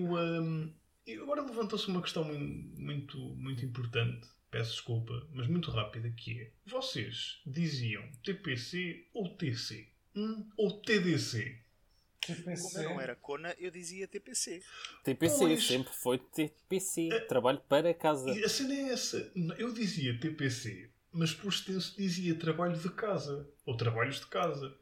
eu- agora levantou-se uma questão muito, muito importante. Peço desculpa, mas muito rápida, que é vocês diziam TPC ou TC? Hum, ou TDC? Como eu não era Kona, eu dizia TPC. TPC, Pois. sempre foi TPC. Trabalho para casa. E a cena é essa. Eu dizia TPC, mas por extenso dizia trabalho de casa. Ou trabalhos de casa.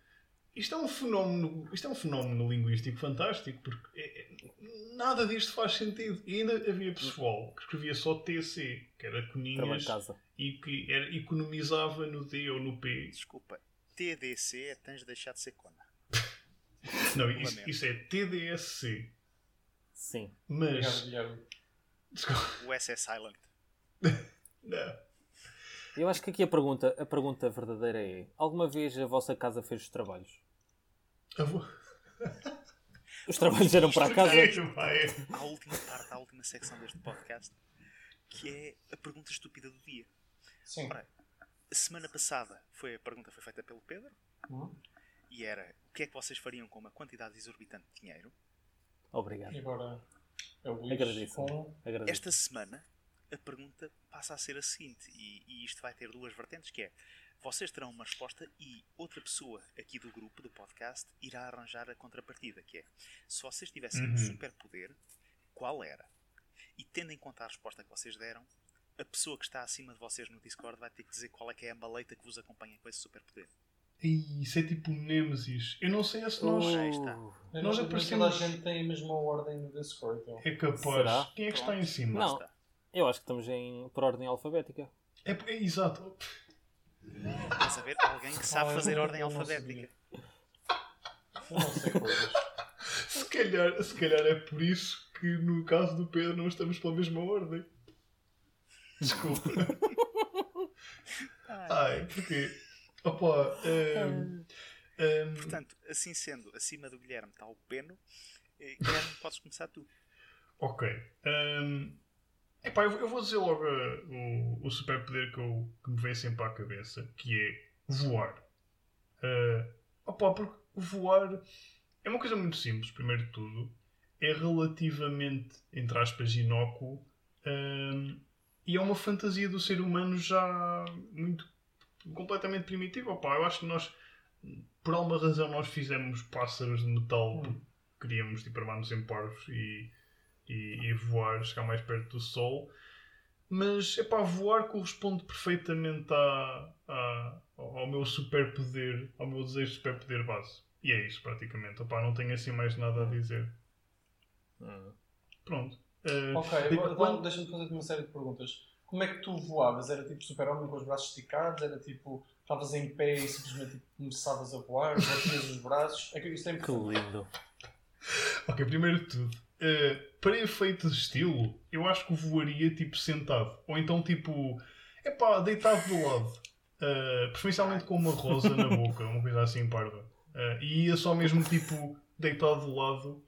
Isto é um fenómeno, isto é um fenómeno linguístico fantástico, porque é- é- nada disto faz sentido. E ainda havia pessoal que escrevia só TC, que era coninhas e que era, economizava no D ou no P. Desculpa. TDC é tens de deixar de ser Kona. Não, isso, isso é TDSC. Sim. Obrigado, Mas. Guilherme. Desculpa, O S é silent. não. Eu acho que aqui a pergunta, a pergunta verdadeira é: alguma vez a vossa casa fez os trabalhos? Eu vou- Os trabalhos eram para a casa? A última parte, a última secção deste podcast, que é a pergunta estúpida do dia. Sim. Ora, a semana passada foi, a pergunta foi feita pelo Pedro Uhum. e era o que é que vocês fariam com uma quantidade exorbitante de dinheiro? Obrigado. E agora é o Luís Agradeço. com... Agradeço. Esta semana a pergunta passa a ser a seguinte, e, e isto vai ter duas vertentes, que é vocês terão uma resposta e outra pessoa aqui do grupo, do podcast, irá arranjar a contrapartida, que é se vocês tivessem um Uhum. superpoder, qual era? E tendo em conta a resposta que vocês deram, a pessoa que está acima de vocês no Discord vai ter que dizer qual é que é a maleita que vos acompanha com esse superpoder. Ih, Isso é tipo Nemesis. Eu não sei se nós. Aí está. Eu Nós não- aparecemos- Toda a gente tem a mesma ordem no Discord. Então. É capaz. Será? Quem é que está em Pronto. cima? Não. Está. Eu acho que estamos em, por ordem alfabética. É, é exato. Estás a ver? Alguém que sabe fazer ordem alfabética. Eu não sei coisas. Se calhar, se calhar é por isso que no caso do Pedro não estamos pela mesma ordem. Desculpa. Ai, porquê? Opa, ehm, ehm, Portanto, assim sendo, acima do Guilherme está o Peno. Eh, Guilherme, podes começar tu. ok. Ehm, epá, eu, eu vou dizer logo eh, o, o superpoder que, eu- que me vem sempre à cabeça, que é voar. Eh, opa, porque voar é uma coisa muito simples, primeiro de tudo. É relativamente, entre aspas, inócuo. ehm, e é uma fantasia do ser humano já muito completamente primitiva. Opa, eu acho que nós, por alguma razão, nós fizemos pássaros de metal porque queríamos tipo, armar-nos em parvos e, e, e voar, chegar mais perto do Sol. Mas, epá, voar corresponde perfeitamente à, à- ao meu superpoder, ao meu desejo de superpoder base. E é isso, praticamente. Opá, não tenho assim mais nada a dizer. Hum. Pronto. Eh, Ok, quando- deixa-me fazer-te uma série de perguntas. Como é que tu voavas? Era tipo super-homem com os braços esticados? Era tipo, estavas em pé e simplesmente tipo, começavas a voar? Batias os braços? É que isto é Que lindo. Ok, primeiro de tudo, eh, para efeitos de estilo, eu acho que voaria tipo sentado. Ou então tipo, epá, deitado do lado. Eh, preferencialmente com uma rosa na boca, uma coisa assim parva. Eh, e ia só mesmo tipo deitado do lado,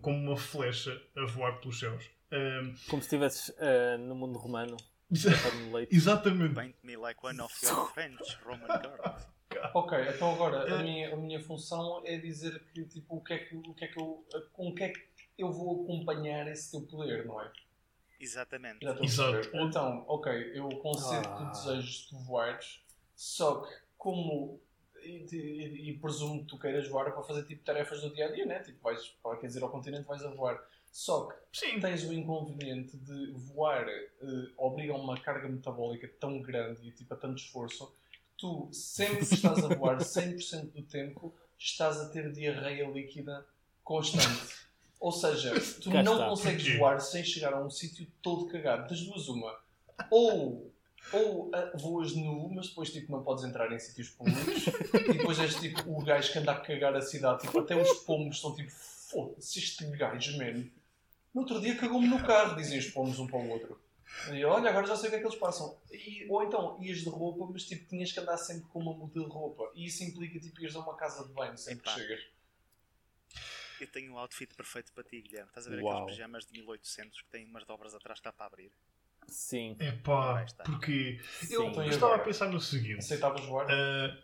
como uma flecha a voar pelos céus. Eh, Como se estivesses no mundo romano, exa- exatamente. Paint me like one of your French Roman guards. Ok, então agora a minha, a minha função é dizer que tipo, o que é que, o que, é que eu, com o que é que eu vou acompanhar esse teu poder, não é? Exatamente. Exato. Então, ok, eu concedo Ah. que tu desejes tu voares, só que como. E, e- e presumo que tu queiras voar para fazer tipo tarefas do dia a dia, né? Tipo, vais, para, quer dizer, ao continente vais a voar. Só que Sim. tens o inconveniente de voar eh, obriga a uma carga metabólica tão grande e tipo, a tanto esforço que tu, sempre que estás a voar 100% do tempo, estás a ter diarreia líquida constante. Ou seja, tu Cá não está. consegues voar sem chegar a um sítio todo cagado. Das duas, uma. Ou, ou ah, voas nu, mas depois tipo, não podes entrar em sítios públicos. e depois és tipo o gajo que anda a cagar a cidade. Tipo, até os pomos estão tipo, foda-se, este gajo, man. No outro dia cagou-me no carro, dizem os pomos um para o outro. E eu, olha, agora já sei o que é que eles passam. E- ou então, ias de roupa, mas tipo, tinhas que andar sempre com uma muda de roupa. E isso implica tipo, ires a uma casa de banho sempre que Epá. chegas. Eu tenho um outfit perfeito para ti, Guilherme. Estás a ver Uau. aqueles pijamas de 1800 que têm umas dobras atrás que dá para abrir? Sim. Aí está. porque Sim. eu estava a agora? pensar no seguinte. Aceitavas voar ah,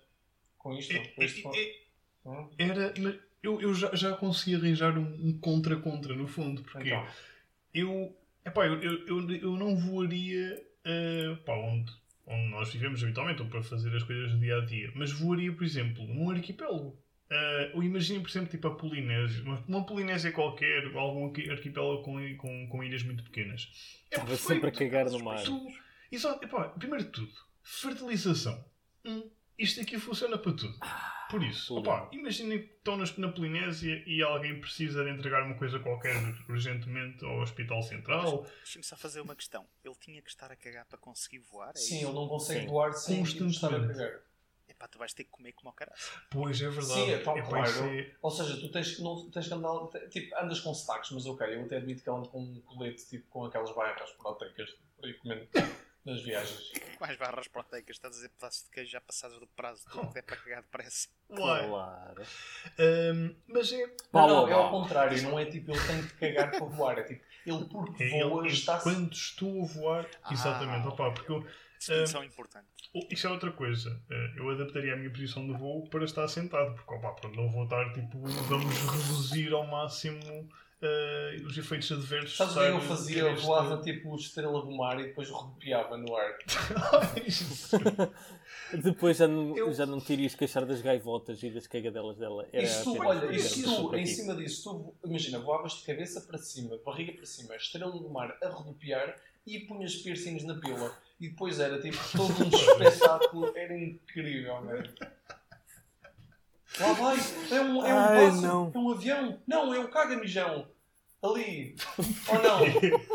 com isto? é- Com isto? é- é- Hum? era, mas eu, eu já, já consegui arranjar um, um contra-contra, no fundo, porque Então, eu, epá, eu, eu, eu, eu não voaria pá, onde, onde nós vivemos habitualmente, ou para fazer as coisas do dia a dia, mas voaria, por exemplo, num arquipélago. Ah, ou imaginem, por exemplo, tipo a Polinésia, uma, uma Polinésia qualquer, algum arqui- arquipélago com, com, com ilhas muito pequenas. É Estava sempre a cagar no mar. Tu- Exato, epá, primeiro de tudo, fertilização. Hum, isto aqui funciona para tudo. Por isso, opá, imaginem que estão nas- na Polinésia e alguém precisa de entregar uma coisa qualquer urgentemente ao Hospital Central. Deixa-me só fazer uma questão. Ele tinha que estar a cagar para conseguir voar? É sim, isso? ele não consegue Sim. voar sem tipo, estar a Constantemente. cagar. Epá, tu vais ter que comer como ao caralho. Pois é verdade. Sim, é pá, Epá, claro. isso é- Ou seja, tu tens que, não, tens que andar. Tipo, andas com stacks, mas ok, eu até admito que ando com um colete tipo, com aquelas barras proteicas por aí comendo nas viagens. Mais barras proteicas, estás a dizer pedaços de queijo já passados do prazo, tudo é para cagar depressa. Claro. hum, mas é. Não, não, é ao contrário, não é tipo ele tem que cagar para voar, é tipo ele porque é voa ele, está quando estou a voar. Ah. Exatamente, opá, porque eu, Distinção importante. Isso é outra coisa. Eh, Eu adaptaria a minha posição de voo para estar sentado, porque opa, pronto, não vou estar tipo, vamos reduzir ao máximo eh, os efeitos adversos. Sabes o que de eu fazia? Eu este- voava tipo estrela do mar e depois rodopiava no ar. Depois já não, Eu- já não te irias queixar das gaivotas e das cagadelas dela. Era E apenas olha, se termo tu, em cima disso, tu, imagina, voavas de cabeça para cima, barriga para cima, estrela do mar a rodopiar e punhas piercings na pila. E depois era tipo todo um espetáculo, era incrível, mano. Lá vai, é um, é um Ai, passo, não. é um avião, não, é o caga-mijão. Ali, ou não,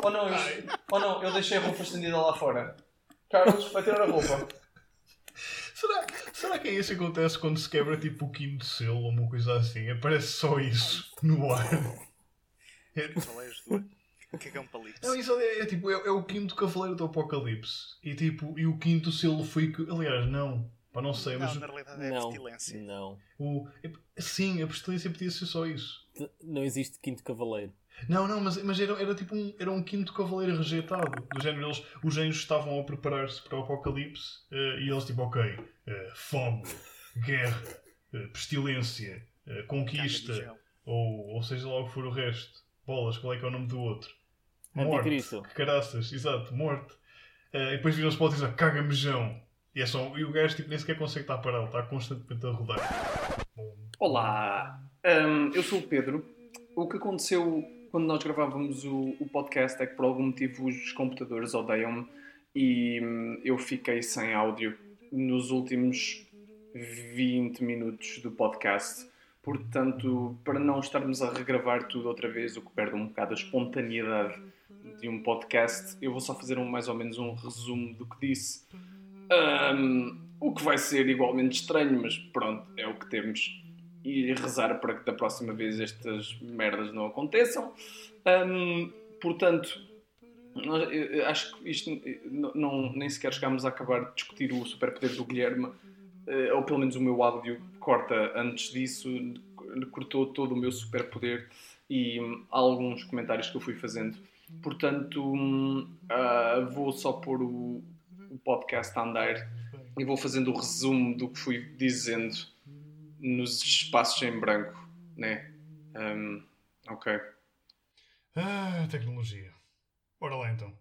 ou não, eu, ou não, eu deixei a roupa estendida lá fora. Carlos, vai tirar a roupa. Será, será que é isso que acontece quando se quebra tipo o quinto selo ou uma coisa assim? Aparece só isso no ar. É, Cavaleiros do cagão palipse. não, isso é, é tipo, é, é o quinto cavaleiro do apocalipse. E tipo, e o quinto selo foi que. Aliás, não. Pá, não sei, mas Não, na realidade é Não, pestilência. não. o, sim, a pestilência podia ser só isso. Não existe quinto cavaleiro. Não, não, mas, mas era, era tipo um, era um quinto cavaleiro rejeitado. Do género, eles, os anjos estavam a preparar-se para o apocalipse eh, e eles tipo, ok, eh, fome, guerra, eh, pestilência, conquista, ou, ou seja lá o que for o resto. Bolas, qual é que é o nome do outro? Anticristo. Que caraças, exato, morte. Eh, e depois viram-se para o outro e dizem, caga-mijão. E, é só, e o gajo tipo, nem sequer consegue estar parado, está constantemente a rodar. Olá, Hum, eu sou o Pedro. O que aconteceu quando nós gravávamos o, o podcast é que por algum motivo os computadores odeiam-me e hum, eu fiquei sem áudio nos últimos 20 minutos do podcast. Portanto, para não estarmos a regravar tudo outra vez, o que perde um bocado a espontaneidade de um podcast, eu vou só fazer um, mais ou menos um resumo do que disse. Hum, o que vai ser igualmente estranho, mas pronto, é o que temos. E rezar para que da próxima vez estas merdas não aconteçam. Hum, portanto, nós- acho que isto não, não- nem sequer chegámos a acabar de discutir o superpoder do Guilherme, eh, ou pelo menos o meu áudio corta antes disso, cortou todo o meu superpoder e alguns comentários que eu fui fazendo. Portanto, ah, vou só pôr o, o podcast a andar e vou fazendo o resumo do que fui dizendo nos espaços em branco, né? Hum, ok. Ah, tecnologia. Bora lá então.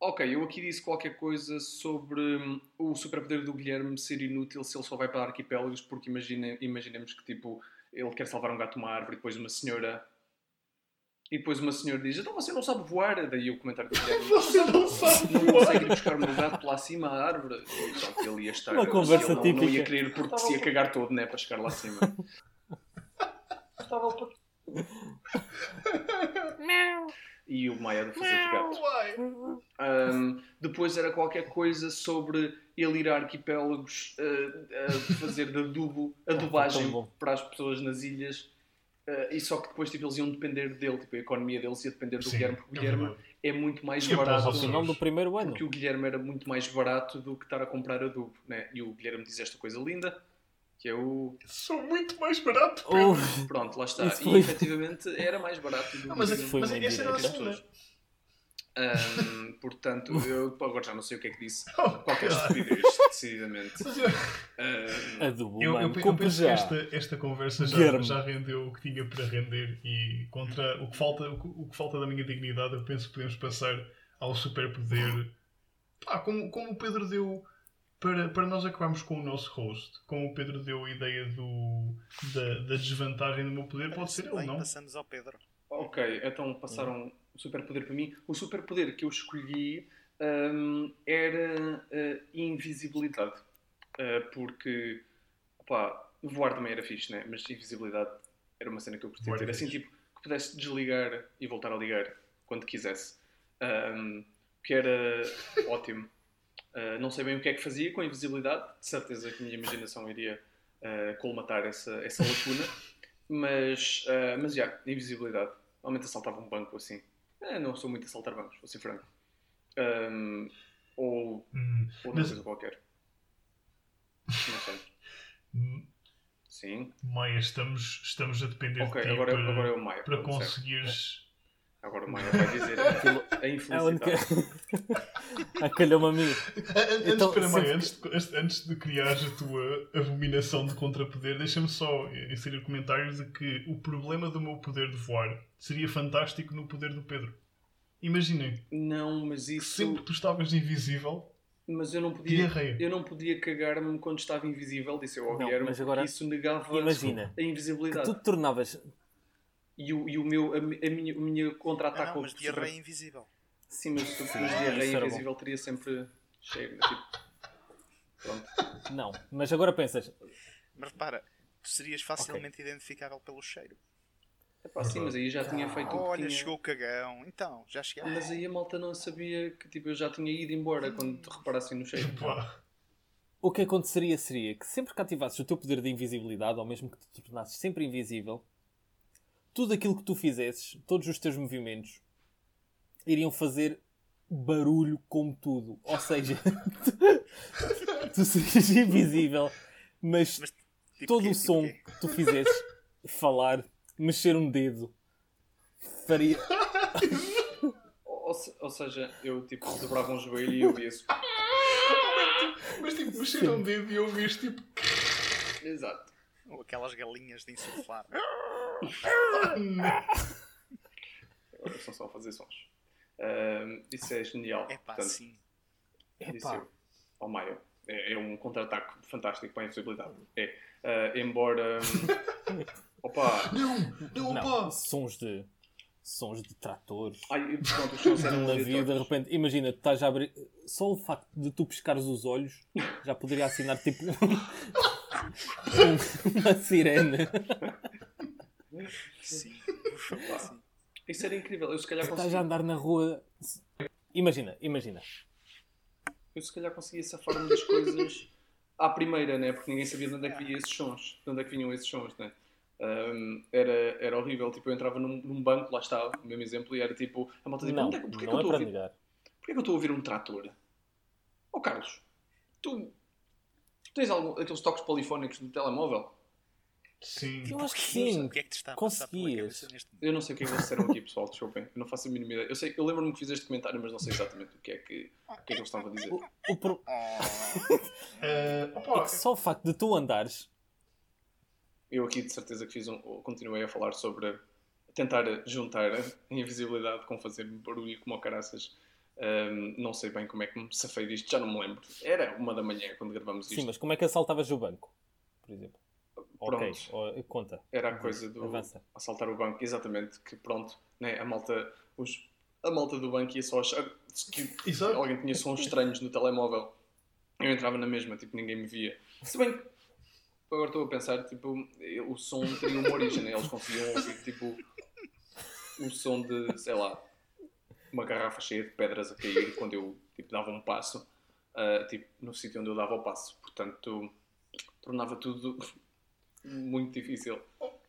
Ok, eu aqui disse qualquer coisa sobre hum, o superpoder do Guilherme ser inútil se ele só vai para arquipélagos, porque imagine, imaginemos que tipo ele quer salvar um gato de uma árvore e depois uma senhora. E depois uma senhora diz: Então você não sabe voar? Daí o comentário do Guilherme: Você não sabe Não consegue ir buscar meu gato lá acima à árvore. Só que ele ia estar. Uma conversa ele não, não ia típica. querer porque se ia cagar todo, né? Para chegar lá acima. Estava para- E o Maia do fazer de gato. Um, depois era qualquer coisa sobre ele ir a arquipélagos uh, a fazer de adubo, adubagem tão bom. para as pessoas nas ilhas. Uh, e só que depois tipo, eles iam depender dele, tipo, a economia deles ia depender do Sim, Guilherme, porque o é Guilherme verdade. é muito mais E barato. Ao final do primeiro ano. Porque o Guilherme era muito mais barato do que estar a comprar adubo, né? E o Guilherme diz esta coisa linda, que é o... Sou muito mais barato, Oh. Pronto, lá está. E efetivamente era mais barato do Ah, que mas, o foi mas uma essa era a segunda. Portanto, eu agora já não sei o que é que disse. Oh, Qualquer estupidez, decididamente. Ahm, adubo, Eu, eu, eu penso já. que esta, esta conversa já, já rendeu o que tinha para render e contra o que, falta, o, que, o que falta da minha dignidade, eu penso que podemos passar ao superpoder. Pá, como, como o Pedro deu para, para nós acabarmos com o nosso host, como o Pedro deu a ideia do, da, da desvantagem do meu poder, pode ser ele, não? passamos ao Pedro. ok, então passaram superpoder para mim. O superpoder que eu escolhi ahm, era a invisibilidade. Ah, porque, voar também era fixe, né? Mas invisibilidade era uma cena que eu curtia ter. Assim, tipo, que pudesse desligar e voltar a ligar quando quisesse. Ahm, que era ótimo. Uh, não sei bem o que é que fazia com a invisibilidade, de certeza que a minha imaginação iria uh, colmatar essa, essa lacuna, mas, uh, mas já, invisibilidade. Normalmente assaltava um banco assim. Eh, não sou muito a assaltar bancos, vou ser franco. Um, ou Hum, outra Mas- coisa qualquer. Não sei. Sim. Maia, estamos, estamos a depender Ok, de ti agora, para, agora é o Maia. para conseguires. Agora o Maia vai dizer a É infelicidade. onde que... ah, calhou-me a mim. Antes, Então, espera, Maia, sempre- antes, de, antes- antes de criares a tua abominação de contrapoder, deixa-me só inserir comentários de que o problema do meu poder de voar seria fantástico no poder do Pedro. Imaginem, Não, mas isso. sempre que tu estavas invisível, Mas eu não podia. Eu não podia cagar-me quando estava invisível, disse eu ao Não, Guilherme, mas agora- isso negava Imagina a que invisibilidade. tu te tornavas. E, o, e o meu, a, a minha, o minha Ah, contra-ataque não, ao mas super- diarreia é invisível. Sim, mas, mas Sim, diarreia isso era invisível teria sempre cheio. né? Tipo, pronto. Não, mas agora pensas. Mas repara, tu serias facilmente identificável pelo cheiro. Epá, sim, mas aí já tinha feito o que Olha, tinha. chegou o cagão. Então, já chegaste. Mas aí a malta não sabia que tipo, eu já tinha ido embora quando te reparassem no cheiro. Pá, O que aconteceria seria que sempre que ativasses o teu poder de invisibilidade, ou mesmo que te tornasses sempre invisível, tudo aquilo que tu fizesses, todos os teus movimentos, iriam fazer barulho como tudo. Ou seja, tu, tu serias invisível, mas, Mas, tipo todo quê? o Tipo som quê? que tu fizesses, falar, mexer um dedo, faria. Ou, se- ou seja, eu tipo dobrava um joelho e eu via isso. mas tipo, mexer um dedo e ouviste tipo. Exato. Ou aquelas galinhas de insuflar. Agora são só a fazer sons. Ahm, isso é genial. É pá, Portanto, sim. disse Epá, eu. Ao Maio. É, é um contra-ataque fantástico para a invisibilidade. É. Ah, embora. hum, opa! Não, não, não, pá! sons de. Sons de tratores. Ai, pronto, os sons de eram navio, de repente, imagina, tu estás a abrir. Só o facto de tu pescares os olhos já poderia assinar tipo. Um- uma sirene. Sim. Sim. Isso era incrível. Eu se calhar Estás a conseguia, andar na rua. Imagina, imagina. eu, se calhar conseguia safar-me das coisas à primeira, né? Porque ninguém sabia de onde é que vinha esses sons. De onde é que vinham esses sons, né? Ahm, era, era horrível. Tipo, eu entrava num, num banco, lá está, o mesmo exemplo, e era tipo, a malta dizia, Não, onde é, porquê, que eu não é estou a ouvir, porquê que eu estou a ouvir um trator? Oh Carlos, tu, tu tens algum, aqueles toques polifónicos do telemóvel? Sim. Eu acho que Sim. O que é que te está a Conseguias. Eu não sei o que é que vocês disseram aqui, pessoal, desculpem. Eu não faço a mínima ideia. Eu, sei, eu lembro-me que fiz este comentário, mas não sei exatamente o que é que, o que, é que eles estavam a dizer. O, o pro- Eh, é que só o facto de tu andares. Eu aqui de certeza que fiz um, continuei a falar sobre tentar juntar a invisibilidade com fazer barulho como caraças. Ahm, não sei bem como é que me safei disto, já não me lembro. Era uma da manhã quando gravamos isto. Sim, mas como é que assaltavas o banco? Por exemplo. Ok, Pronto, ó, conta. era a coisa do Avança. assaltar o banco, exatamente, que pronto, né, a malta, os, a malta do banco ia só achar que Exato. alguém tinha sons estranhos no telemóvel. Eu entrava na mesma, tipo, ninguém me via. Se bem que Agora estou a pensar, tipo, o som teria uma origem, né? Eles conseguiam ouvir, tipo, o som de, sei lá, uma garrafa cheia de pedras a cair quando eu, tipo, dava um passo, uh, tipo, no sítio onde eu dava o passo. Portanto, tornava tudo muito difícil.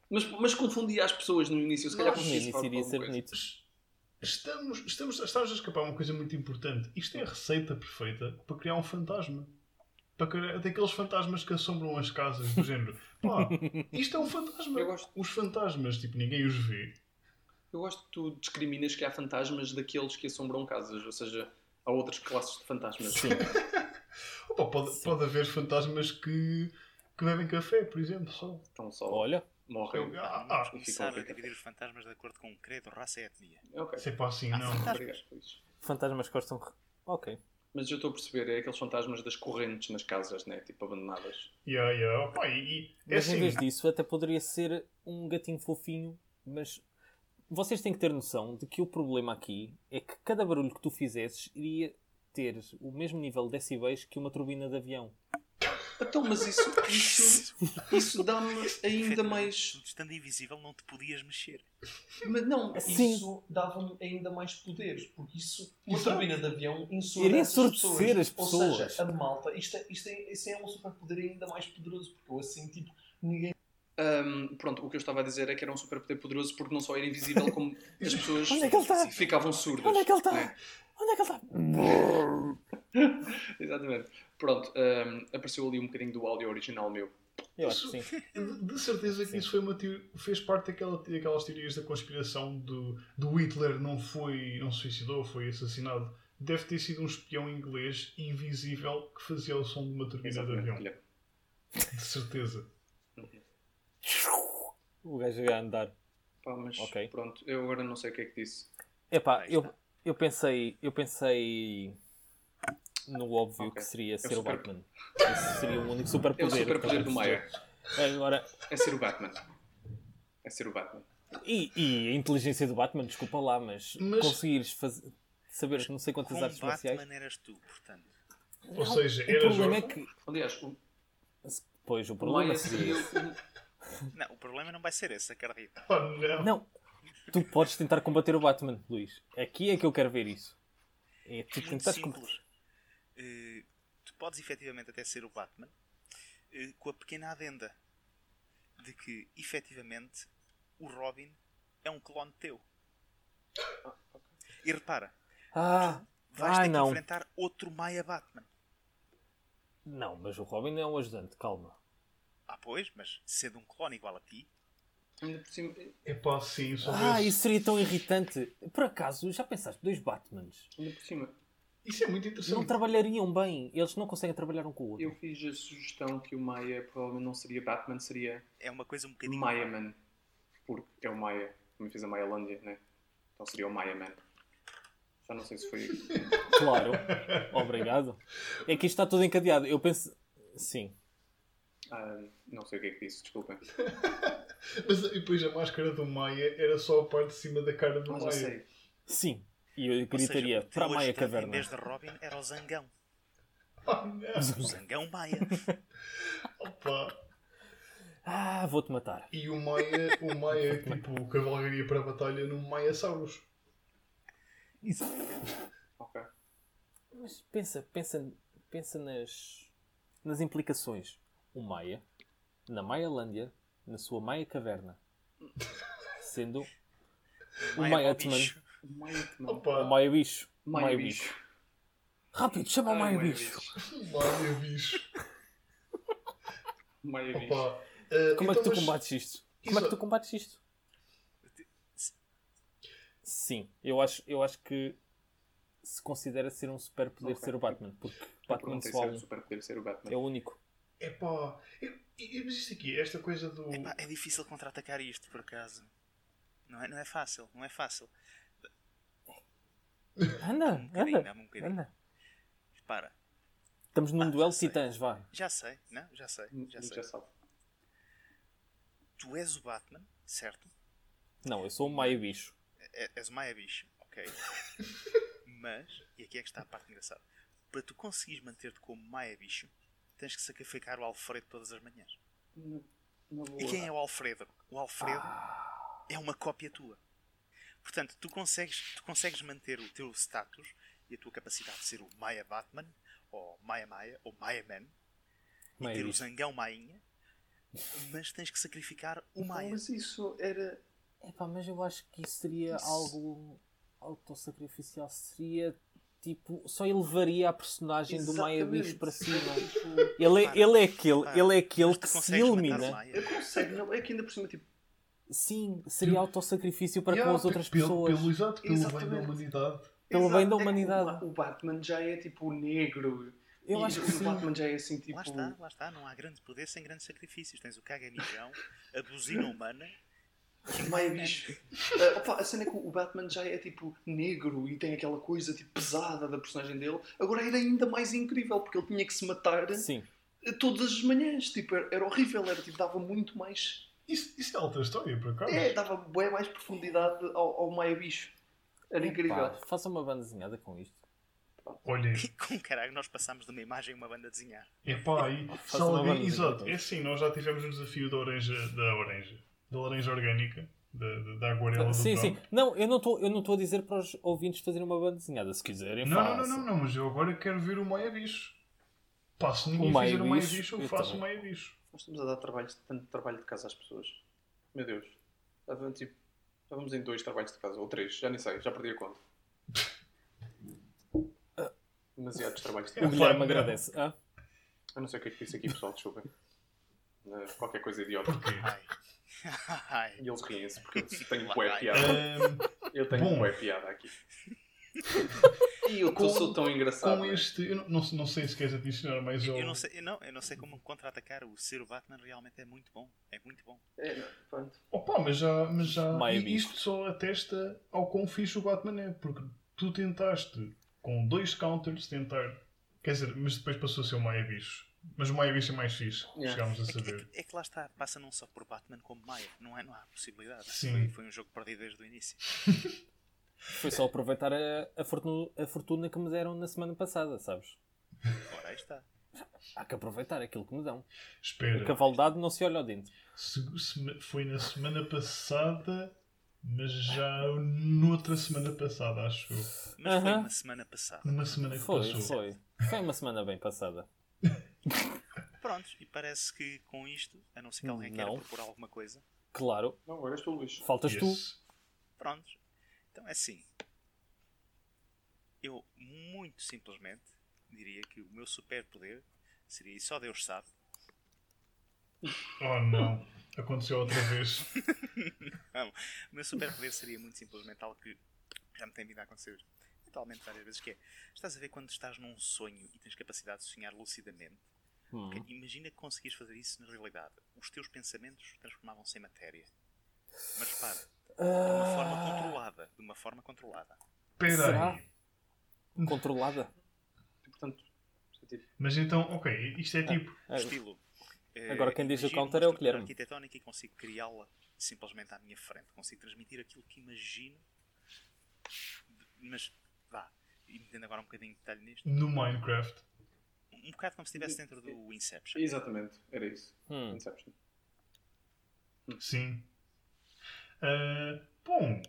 Mas, mas confundia as pessoas no início, se calhar No início iria ser bonito. Estamos, estamos, estamos a escapar uma coisa muito importante. Isto é a receita perfeita para criar um fantasma. Para criar daqueles fantasmas que assombram as casas, do género. Pá, isto é um fantasma. Eu gosto. Os fantasmas, tipo, ninguém os vê. Eu gosto que tu discriminas que há fantasmas daqueles que assombram casas, ou seja, há outras classes de fantasmas. Sim. Opa, pode, pode haver fantasmas que, que bebem café, por exemplo, só. Então só Olha, morrem. Eu- ah, ah, e ficam começar a a ficar. dividir os fantasmas de acordo com credo, raça e etnia. Ok, Se é para assim, Ah, não. fantasmas. fantasmas gostam. Ok. Mas eu estou a perceber, é aqueles fantasmas das correntes nas casas, né? Tipo, abandonadas. Yeah, yeah. Opa, e, e- é Mas em assim. vez disso, até poderia ser um gatinho fofinho, mas vocês têm que ter noção de que o problema aqui é que cada barulho que tu fizesses iria ter o mesmo nível de decibéis que uma turbina de avião. Então, mas isso, isso, isso dá-me ainda mais. Estando invisível, não te podias mexer. Mas não, Sim. isso dava-me ainda mais poderes, porque isso, uma turbina de avião ensurdece as ensurdecer as Ou pessoas. seja, a malta, isto é, isto é, isso é um superpoder ainda mais poderoso, porque eu assim, tipo, ninguém. Ahm, pronto, o que eu estava a dizer é que era um superpoder poderoso porque não só era invisível, como as pessoas Onde é que ele está? ficavam surdas. Onde é que ele está? né? Onde é que ele está? Exatamente. Pronto, ahm, apareceu ali um bocadinho do áudio original meu. Eu acho que sim. De de certeza que Sim. isso foi uma teo- fez parte daquela, daquelas teorias da conspiração do, do Hitler não foi não se suicidou, foi assassinado. Deve ter sido um espião inglês invisível que fazia o som de uma turbina de Exatamente. avião. Guilherme. De certeza. O gajo a andar. Pá, mas Ok. pronto, eu agora não sei o que é que disse. Epá, eu, eu pensei. Eu pensei no óbvio Ok. que seria ser super- o Batman. Esse seria o único É o superpoder. superpoder do Maia. Agora, É ser o Batman. É ser o Batman. e, e a inteligência do Batman, desculpa lá, mas, Mas- conseguires fazer, saber não sei quantas Com artes marciais. Batman eras tu, portanto. Ou seja, o era problema é jovem. que. Aliás, o, Pois, o o problema Maia seria. Não, o problema não vai ser esse, acredito. Ah, não. Não, tu podes tentar combater o Batman, Luís. Aqui é que eu quero ver isso. É tu É muito tentares combater. simples. Eh, tu podes efetivamente até ser o Batman eh, com a pequena adenda de que efetivamente o Robin é um clone teu. E repara, Ah, vais Ai, ter que não. enfrentar outro Maia Batman. não, mas o Robin é um ajudante, calma. Ah, pois, mas sendo um clone igual a ti, Ainda por cima. É pá, sim, só Ah, isso seria tão irritante. Por acaso, já pensaste, dois Batmans Ainda por cima. Isso é muito não interessante. trabalhariam bem. Eles não conseguem trabalhar um com o outro. Eu fiz a sugestão que o Maia provavelmente não seria Batman, seria é uma coisa um bocadinho. Maia Man. Porque é o Maia. Também fiz a Maialândia, né? Então seria o Maia Man. Já não sei se foi. Claro. Obrigado. É que isto está tudo encadeado. Eu penso. Sim. Ah, não sei o que é que disse, desculpem. Mas depois a máscara do Maia era só a parte de cima da cara do Mas Maia. sei. Sim. E eu gritaria para a Maia Caverna. Em vez de Robin, era o Zangão. Ah, não. O Zangão Maia. Opa. Ah, vou-te matar. E o Maia, o Maia tipo, cavalgaria para a batalha num Maia-sauros. Ok. Mas pensa, pensa, pensa nas, nas implicações. O Maia, na Maialândia, na sua Maia Caverna, sendo o Maia Maia para o bicho. O Maia. Maia Bicho. Maia Bicho. Rápido, chama o Ai, Maia Bicho. Maia, bicho. Maia Bicho. Como é que então, tu mas- combates isto? Como é que tu combates isto? Sim, eu acho, eu acho que se considera ser um super poder Ok. ser o Batman, porque Eu Batman só era um. super poder ser o Batman. É o único. Eu, eu, mas isto aqui, esta coisa do. Epá, é difícil contra-atacar isto, por acaso. Não é, não é fácil, não é fácil. Anda, Um bocadinho, anda, um bocadinho. anda. Repara, Estamos num Ah, duelo titãs, vai. já sei, não? Já sei, já sei. Já sabe. Tu és o Batman, certo? Não, eu sou o Maia Bicho. É- És o Maia Bicho, ok. Mas, e aqui é que está a parte engraçada. Para tu conseguires manter-te como Maia Bicho, tens que sacrificar o Alfredo todas as manhãs. E quem é o Alfredo? O Alfredo é uma cópia tua. Portanto, tu consegues, tu consegues manter o teu status e a tua capacidade de ser o Maya Batman, ou Maya Maya, ou Maya Man, e Maya ter o zangão Mainha, mas tens que sacrificar o Maia. Mas isso era. Epá, mas eu acho que isso seria Isso- algo autossacrificial. Seria tipo. Só elevaria a personagem do Maia Exatamente. Bicho para cima. Tipo, Ele é, ele é aquele, para. ele é aquele que se o elimina. Eu consigo, não, é que ainda por cima, tipo, Sim, seria autossacrifício para Yeah, com as outras pelo, pessoas. Pelo, exato, pelo bem da Exatamente. humanidade. Pelo exato, bem da é humanidade. O, o Batman já é tipo negro. Eu e acho que o sim. Batman já é assim, tipo. Lá está, lá está. Não há grande poder sem grandes sacrifícios. Tens o caganijão, a buzina humana e o Maia Maia bicho. Ah, opa, a cena é que o Batman já é tipo negro e tem aquela coisa tipo pesada da personagem dele. Agora era ainda mais incrível porque ele tinha que se matar Sim. todas as manhãs. Tipo, era, era horrível, era tipo, dava muito mais. Isso, isso é outra história, por acaso. É, dava bem mais profundidade ao, ao Maia bicho. Era incrível. Faça uma banda desenhada com isto. Olha, E com caralho, nós passámos de uma imagem a uma banda a desenhar. é pá, Faça uma alguém. Exato, desenhada. é assim, nós já tivemos o desafio da laranja, da laranja, da laranja orgânica, da, da, da aguarela do Sim, sim. campo. Não, eu não estou eu não estou a dizer para os ouvintes fazerem uma banda desenhada. Se quiserem, Não, não, não, não, não, mas eu agora quero ver o Maia Bicho. Pá, se ninguém O Maia fizer o Maia Bicho, eu eu faço o. Maia Bicho. Nós estamos a dar trabalho, tanto trabalho de casa às pessoas. Meu Deus. Estávamos, tipo, estávamos em dois trabalhos de casa, ou três, já nem sei, já perdi a conta. Demasiados trabalhos de O casa. Guilherme Não. agradece. Ah? Eu não sei o que é que disse aqui, pessoal, desculpem. Eh, Qualquer coisa idiota. Porquê? E eles riem-se porque eu tenho bué piada. Eu tenho Bom. bué piada aqui. E eu Com- sou tão engraçado. com este. Eu não, não, não sei se queres adicionar mais Eu, ao. eu não sei, eu não, eu não sei como contra-atacar. O ser o Batman realmente é muito bom. É muito bom. É, pronto. Opa, mas já. Mas já e isto só atesta ao quão fixe o Batman é. Porque tu tentaste, com dois counters, tentar. Quer dizer, mas depois passou a ser o Maia Bicho. Mas o Maia Bicho é mais fixe. Yeah. Chegámos a É que, é, saber. que, é que lá está, passa não só por Batman como Maia. Não, é, não há possibilidade. Sim. Foi, foi um jogo perdido desde o início. Foi só aproveitar a, a, fortuna, a fortuna que me deram na semana passada, sabes? Ora, aí está. Há que aproveitar aquilo que me dão. Espera. A cavaldade não se olha ao dente. Se- se- foi na semana passada, mas já noutra semana passada, acho eu. Mas foi Aham. uma semana passada. Uma semana que Foi, passou. foi. Foi uma semana bem passada. Prontos, e parece que com isto, a não ser que alguém queira propor alguma coisa, Claro. Não, agora és tu, Luís. Faltas tu. Yes. prontos. Então é assim. Eu, muito simplesmente, diria que o meu superpoder seria, e só Deus sabe, Oh não. Aconteceu outra vez. Não, o meu superpoder seria muito simplesmente algo que já me tem vindo a acontecer totalmente várias vezes, que é, estás a ver quando estás num sonho e tens capacidade de sonhar lucidamente? Hum. Ok, Imagina que conseguias fazer isso na realidade. Os teus pensamentos transformavam-se em matéria. Mas repara, de uma forma Ah, controlada. De uma forma controlada. Será? aí. controlada. Portanto, Mas então, ok, isto é tipo. Ah, Estilo. eh, Agora quem diz o counter é o Guilherme. arquitetónica e consigo criá-la simplesmente à minha frente. Consigo transmitir aquilo que imagino. Mas, vá, e metendo agora um bocadinho de detalhe nisto. No Minecraft. Um bocado como se estivesse dentro do Inception. exatamente, era isso. hum. Inception. Sim. Ah, bom.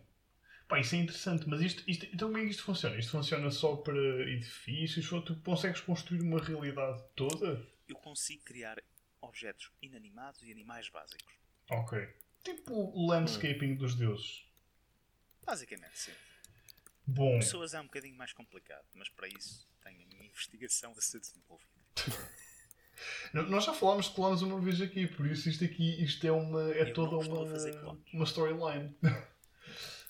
Pá, isso é interessante, mas isto, isto, então como é que isto funciona? Isto funciona só para edifícios ou tu consegues construir uma realidade toda? Eu consigo criar objetos inanimados e animais básicos. Ok. Tipo o landscaping dos deuses. Basicamente, sim. Bom. Pessoas é um bocadinho mais complicado, mas para isso tenho a minha investigação a ser desenvolvida. Nós já falámos de clones uma vez aqui, por isso isto aqui isto é, uma, é Eu toda uma, uma storyline.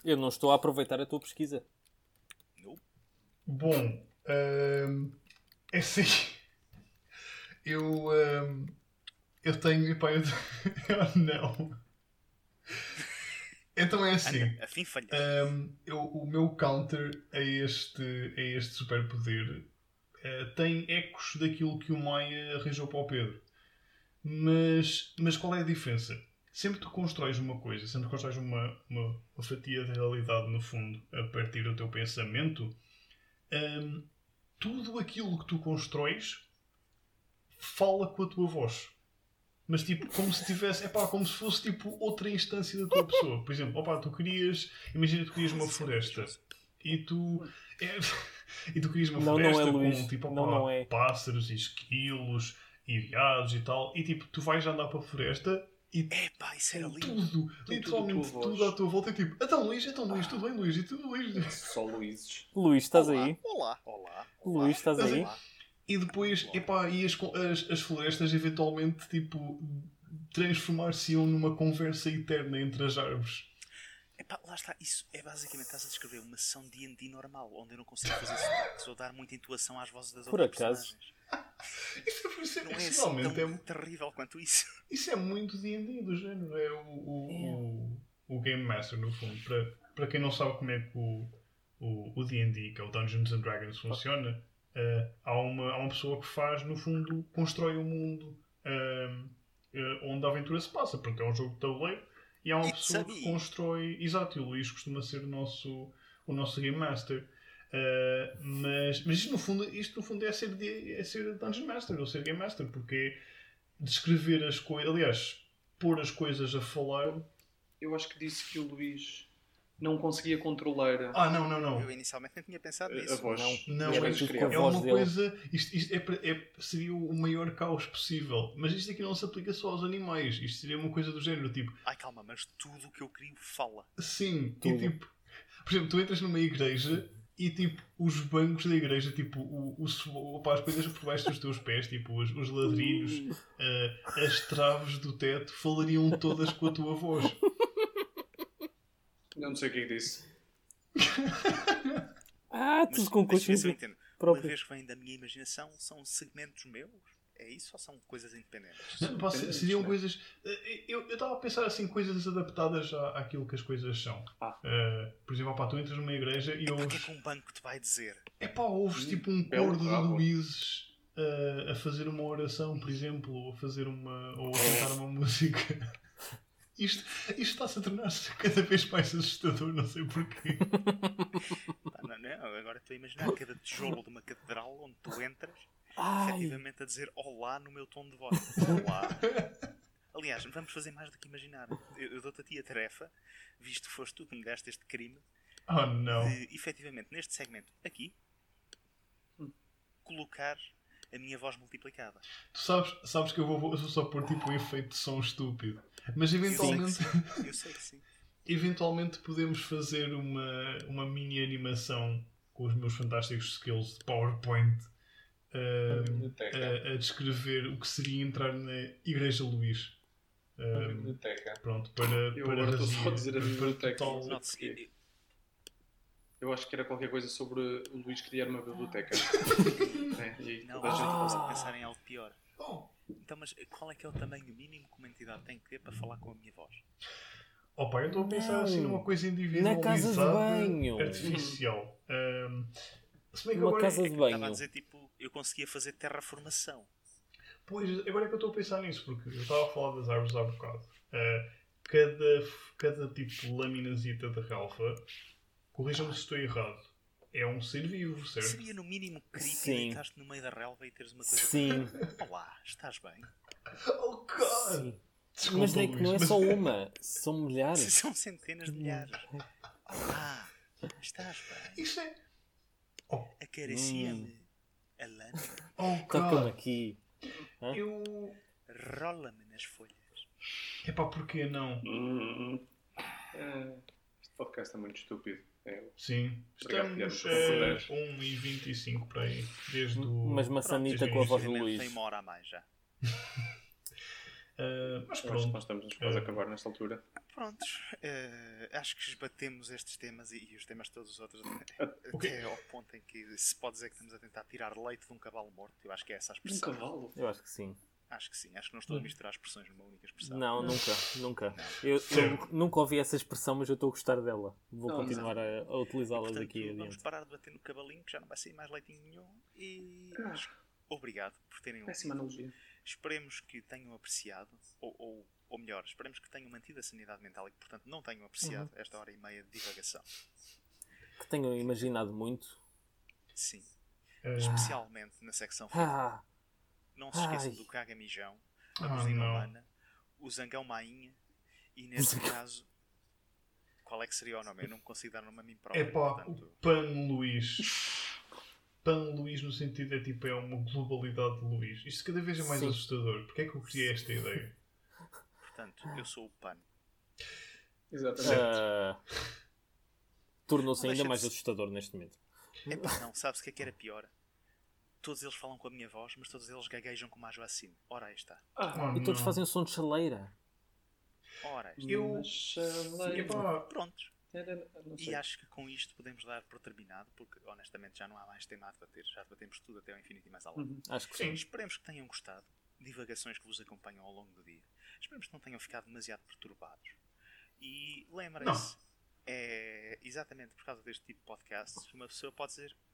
Eu não estou a aproveitar a tua pesquisa. Não? Bom, ahm, é assim. Eu, ahm, eu tenho. Epá, eu, eu não. Então é assim. Anda, falhar. ahm, eu, o meu counter a este, a este superpoder eh, tem ecos daquilo que o Maia arranjou para o Pedro. Mas, mas qual é a diferença? Sempre que tu constróis uma coisa, sempre que constróis uma, uma, uma fatia de realidade, no fundo, a partir do teu pensamento, hum, tudo aquilo que tu constróis fala com a tua voz. Mas tipo, como se tivesse, é pá, como se fosse tipo outra instância da tua pessoa. Por exemplo, opá, tu querias, imagina tu querias uma floresta e tu. É, e tu querias uma Não, não floresta é, com tipo opá, Não, não é. pássaros e esquilos e veados e tal, e tipo, tu vais andar para a floresta e Epá, isso era lindo. tudo, literalmente tudo à tua tudo, à tua volta. É tipo, então Luís, então Luís, tudo bem Luís, e tudo Luís. Só Luíses. Luís, estás olá, aí? Olá, olá. Luís, estás Estás aí? Olá. E depois, epá, e as, as, as florestas eventualmente, tipo, transformar-se-iam numa conversa eterna entre as árvores. Epá, lá está, isso é basicamente, estás a descrever uma sessão de D&D normal, onde eu não consigo fazer sotaques ou dar muita intuação às vozes das Por outras acaso. personagens. Isso, é- isso, é- Não é assim tão é, terrível quanto isso. isso é muito D&D do género. É o, o, o, o Game Master, no fundo. Para, para quem não sabe como é que o o o D&D, que é o Dungeons and Dragons, funciona, eh, há, uma, há uma pessoa que faz, no fundo, constrói um mundo ehm, eh, onde a aventura se passa. Portanto, é um jogo de tabuleiro e há uma It's pessoa que constrói... Exato, e o Luís costuma ser o nosso, o nosso Game Master. Eh, mas, mas isto no fundo, isto no fundo é, ser, de- é ser Dungeon Master ou ser Game Master, porque é descrever as coisas, aliás, pôr as coisas a falar. Eu acho que disse que o Luís não conseguia controlar Ah, não, não, não. Eu inicialmente nem tinha pensado a, a nisso. voz. Não, Era é, é voz uma coisa. Isto, isto é, é- seria o maior caos possível. Mas isto aqui não se aplica só aos animais. Isto seria uma coisa do género, tipo, Ai, calma, mas tudo o que eu crio fala. sim, Tudo. e tipo, por exemplo, tu entras numa igreja e tipo, os bancos da igreja, tipo, o, o, opá, as coisas por baixo dos teus pés, tipo, os, os ladrilhos, eh, as traves do teto, falariam todas com a tua voz. Eu não sei o que é que disse. Ah, tudo com entendo. Uma vez que vem da minha imaginação, são segmentos meus? É isso ou são coisas independentes? Não, pá, seriam né? coisas. eh, Eu eu estava a pensar assim, coisas adaptadas à, àquilo que as coisas são. Ah. Eh, por exemplo, opá, tu entras numa igreja e O que é ouves. que um banco te vai dizer? É pá, ouves Hum, tipo um coro de. Luíses eh, a fazer uma oração, por exemplo, ou a fazer uma. ou a cantar uma música. Isto, isto está-se a tornar-se cada vez mais assustador, não sei porquê. Não, não, agora estou a imaginar cada tijolo de uma catedral onde tu entras, Ai, efetivamente a dizer olá no meu tom de voz. Olá. Aliás, vamos fazer mais do que imaginar. Eu, eu dou-te a ti a tarefa, visto que foste tu que me deste este crime, Oh não. de efetivamente neste segmento aqui colocar a minha voz multiplicada. Tu sabes, sabes que eu vou, vou só pôr tipo um efeito de som estúpido. Mas eventualmente. Eu sei que sim. eventualmente podemos fazer uma, uma mini animação com os meus fantásticos skills de PowerPoint uh, a, a descrever o que seria entrar na Igreja Luís. A Uh, biblioteca. pronto, para, Eu para agora estou só a razia- dizer a para biblioteca. Eu- acho que era qualquer coisa sobre o Luís criar uma biblioteca. é, e Não, a gente Ah. pensar em algo pior. Oh, Então, mas qual é que é o tamanho mínimo que uma entidade tem que ter para falar com a minha voz? opa, eu estou a pensar Não. assim numa coisa Na individualizada casa de banho. artificial. Um, se bem que uma agora, casa de Estava a banho. dizer, tipo, eu conseguia fazer terraformação. Pois, agora é que eu estou a pensar nisso, porque eu estava a falar das árvores há bocado. Uh, cada, cada tipo de laminazita de relva, corrijam-me se estou errado, é um ser vivo, certo? Seria no mínimo Sim. deitar-te no meio da relva e teres uma coisa Sim, Olá, estás bem? Oh, God! sim. Desculpa, Mas é que não é só uma, são milhares. São centenas de milhares. Olá, estás bem? Isso é. Acaricia-me a lâmina, Oh, Toca-me aqui. Hã? Eu. rola-me nas folhas. Epá, porquê não? Hum, é, este podcast é muito estúpido. É, Sim. Estamos a por 1 e 25 para aí. Desde o. Mas maçanita com a voz do Luís. Tem uma hora a mais já. Ah, mas pronto. nós estamos quase a acabar nesta altura. Prontos, eh, acho que esbatemos estes temas e, e os temas todos os outros O quê? até ao ponto em que se pode dizer que estamos a tentar tirar leite de um cavalo morto. Eu acho que é essa a Um expressão. cavalo? Eu acho que sim. Acho que sim, acho que não estou a misturar expressões numa única expressão. Não, nunca, nunca. Eu, eu nunca ouvi essa expressão, mas eu estou a gostar dela. Vou Não, continuar a, a utilizá-la daqui vamos adiante. parar de bater no cavalinho que já não vai sair mais leitinho nenhum e Ah. obrigado por terem ouvido. Péssima analogia. Esperemos que tenham apreciado, ou, ou, ou melhor, esperemos que tenham mantido a sanidade mental e que, portanto, não tenham apreciado Uhum. esta hora e meia de divagação. Que tenham imaginado muito. Sim, Ah, especialmente na secção final. Ah, Não se esqueçam ai. do caga-mijão, a Ah, buzina não. humana, o zangão mainha e nesse caso qual é que seria o nome? Eu não me consigo dar nome a mim próprio. É pá, o portanto, Pan Luís. Pan Luís no sentido é tipo, é uma globalidade de Luís. Isto cada vez é mais Sim. assustador. Porquê é que eu criei esta ideia? portanto, eu sou o PAN. Exatamente. Ah, Tornou-se ainda mais assustador neste momento. Epá, não, sabes o que é que era pior? Todos eles falam com a minha voz, mas todos eles gaguejam como a Joacine. Ora, aí está. Ah, Oh, E todos não. fazem o som de chaleira. Ora. Eu- chaleira. Prontos. E acho que com isto podemos dar por terminado, porque honestamente já não há mais tema a debater. Já debatemos tudo até ao infinito e mais além. Uhum. Acho que Sim. sim. Esperemos que tenham gostado. Divagações que vos acompanham ao longo do dia. Esperemos que não tenham ficado demasiado perturbados. E lembrem-se, é exatamente por causa deste tipo de podcasts que uma pessoa pode dizer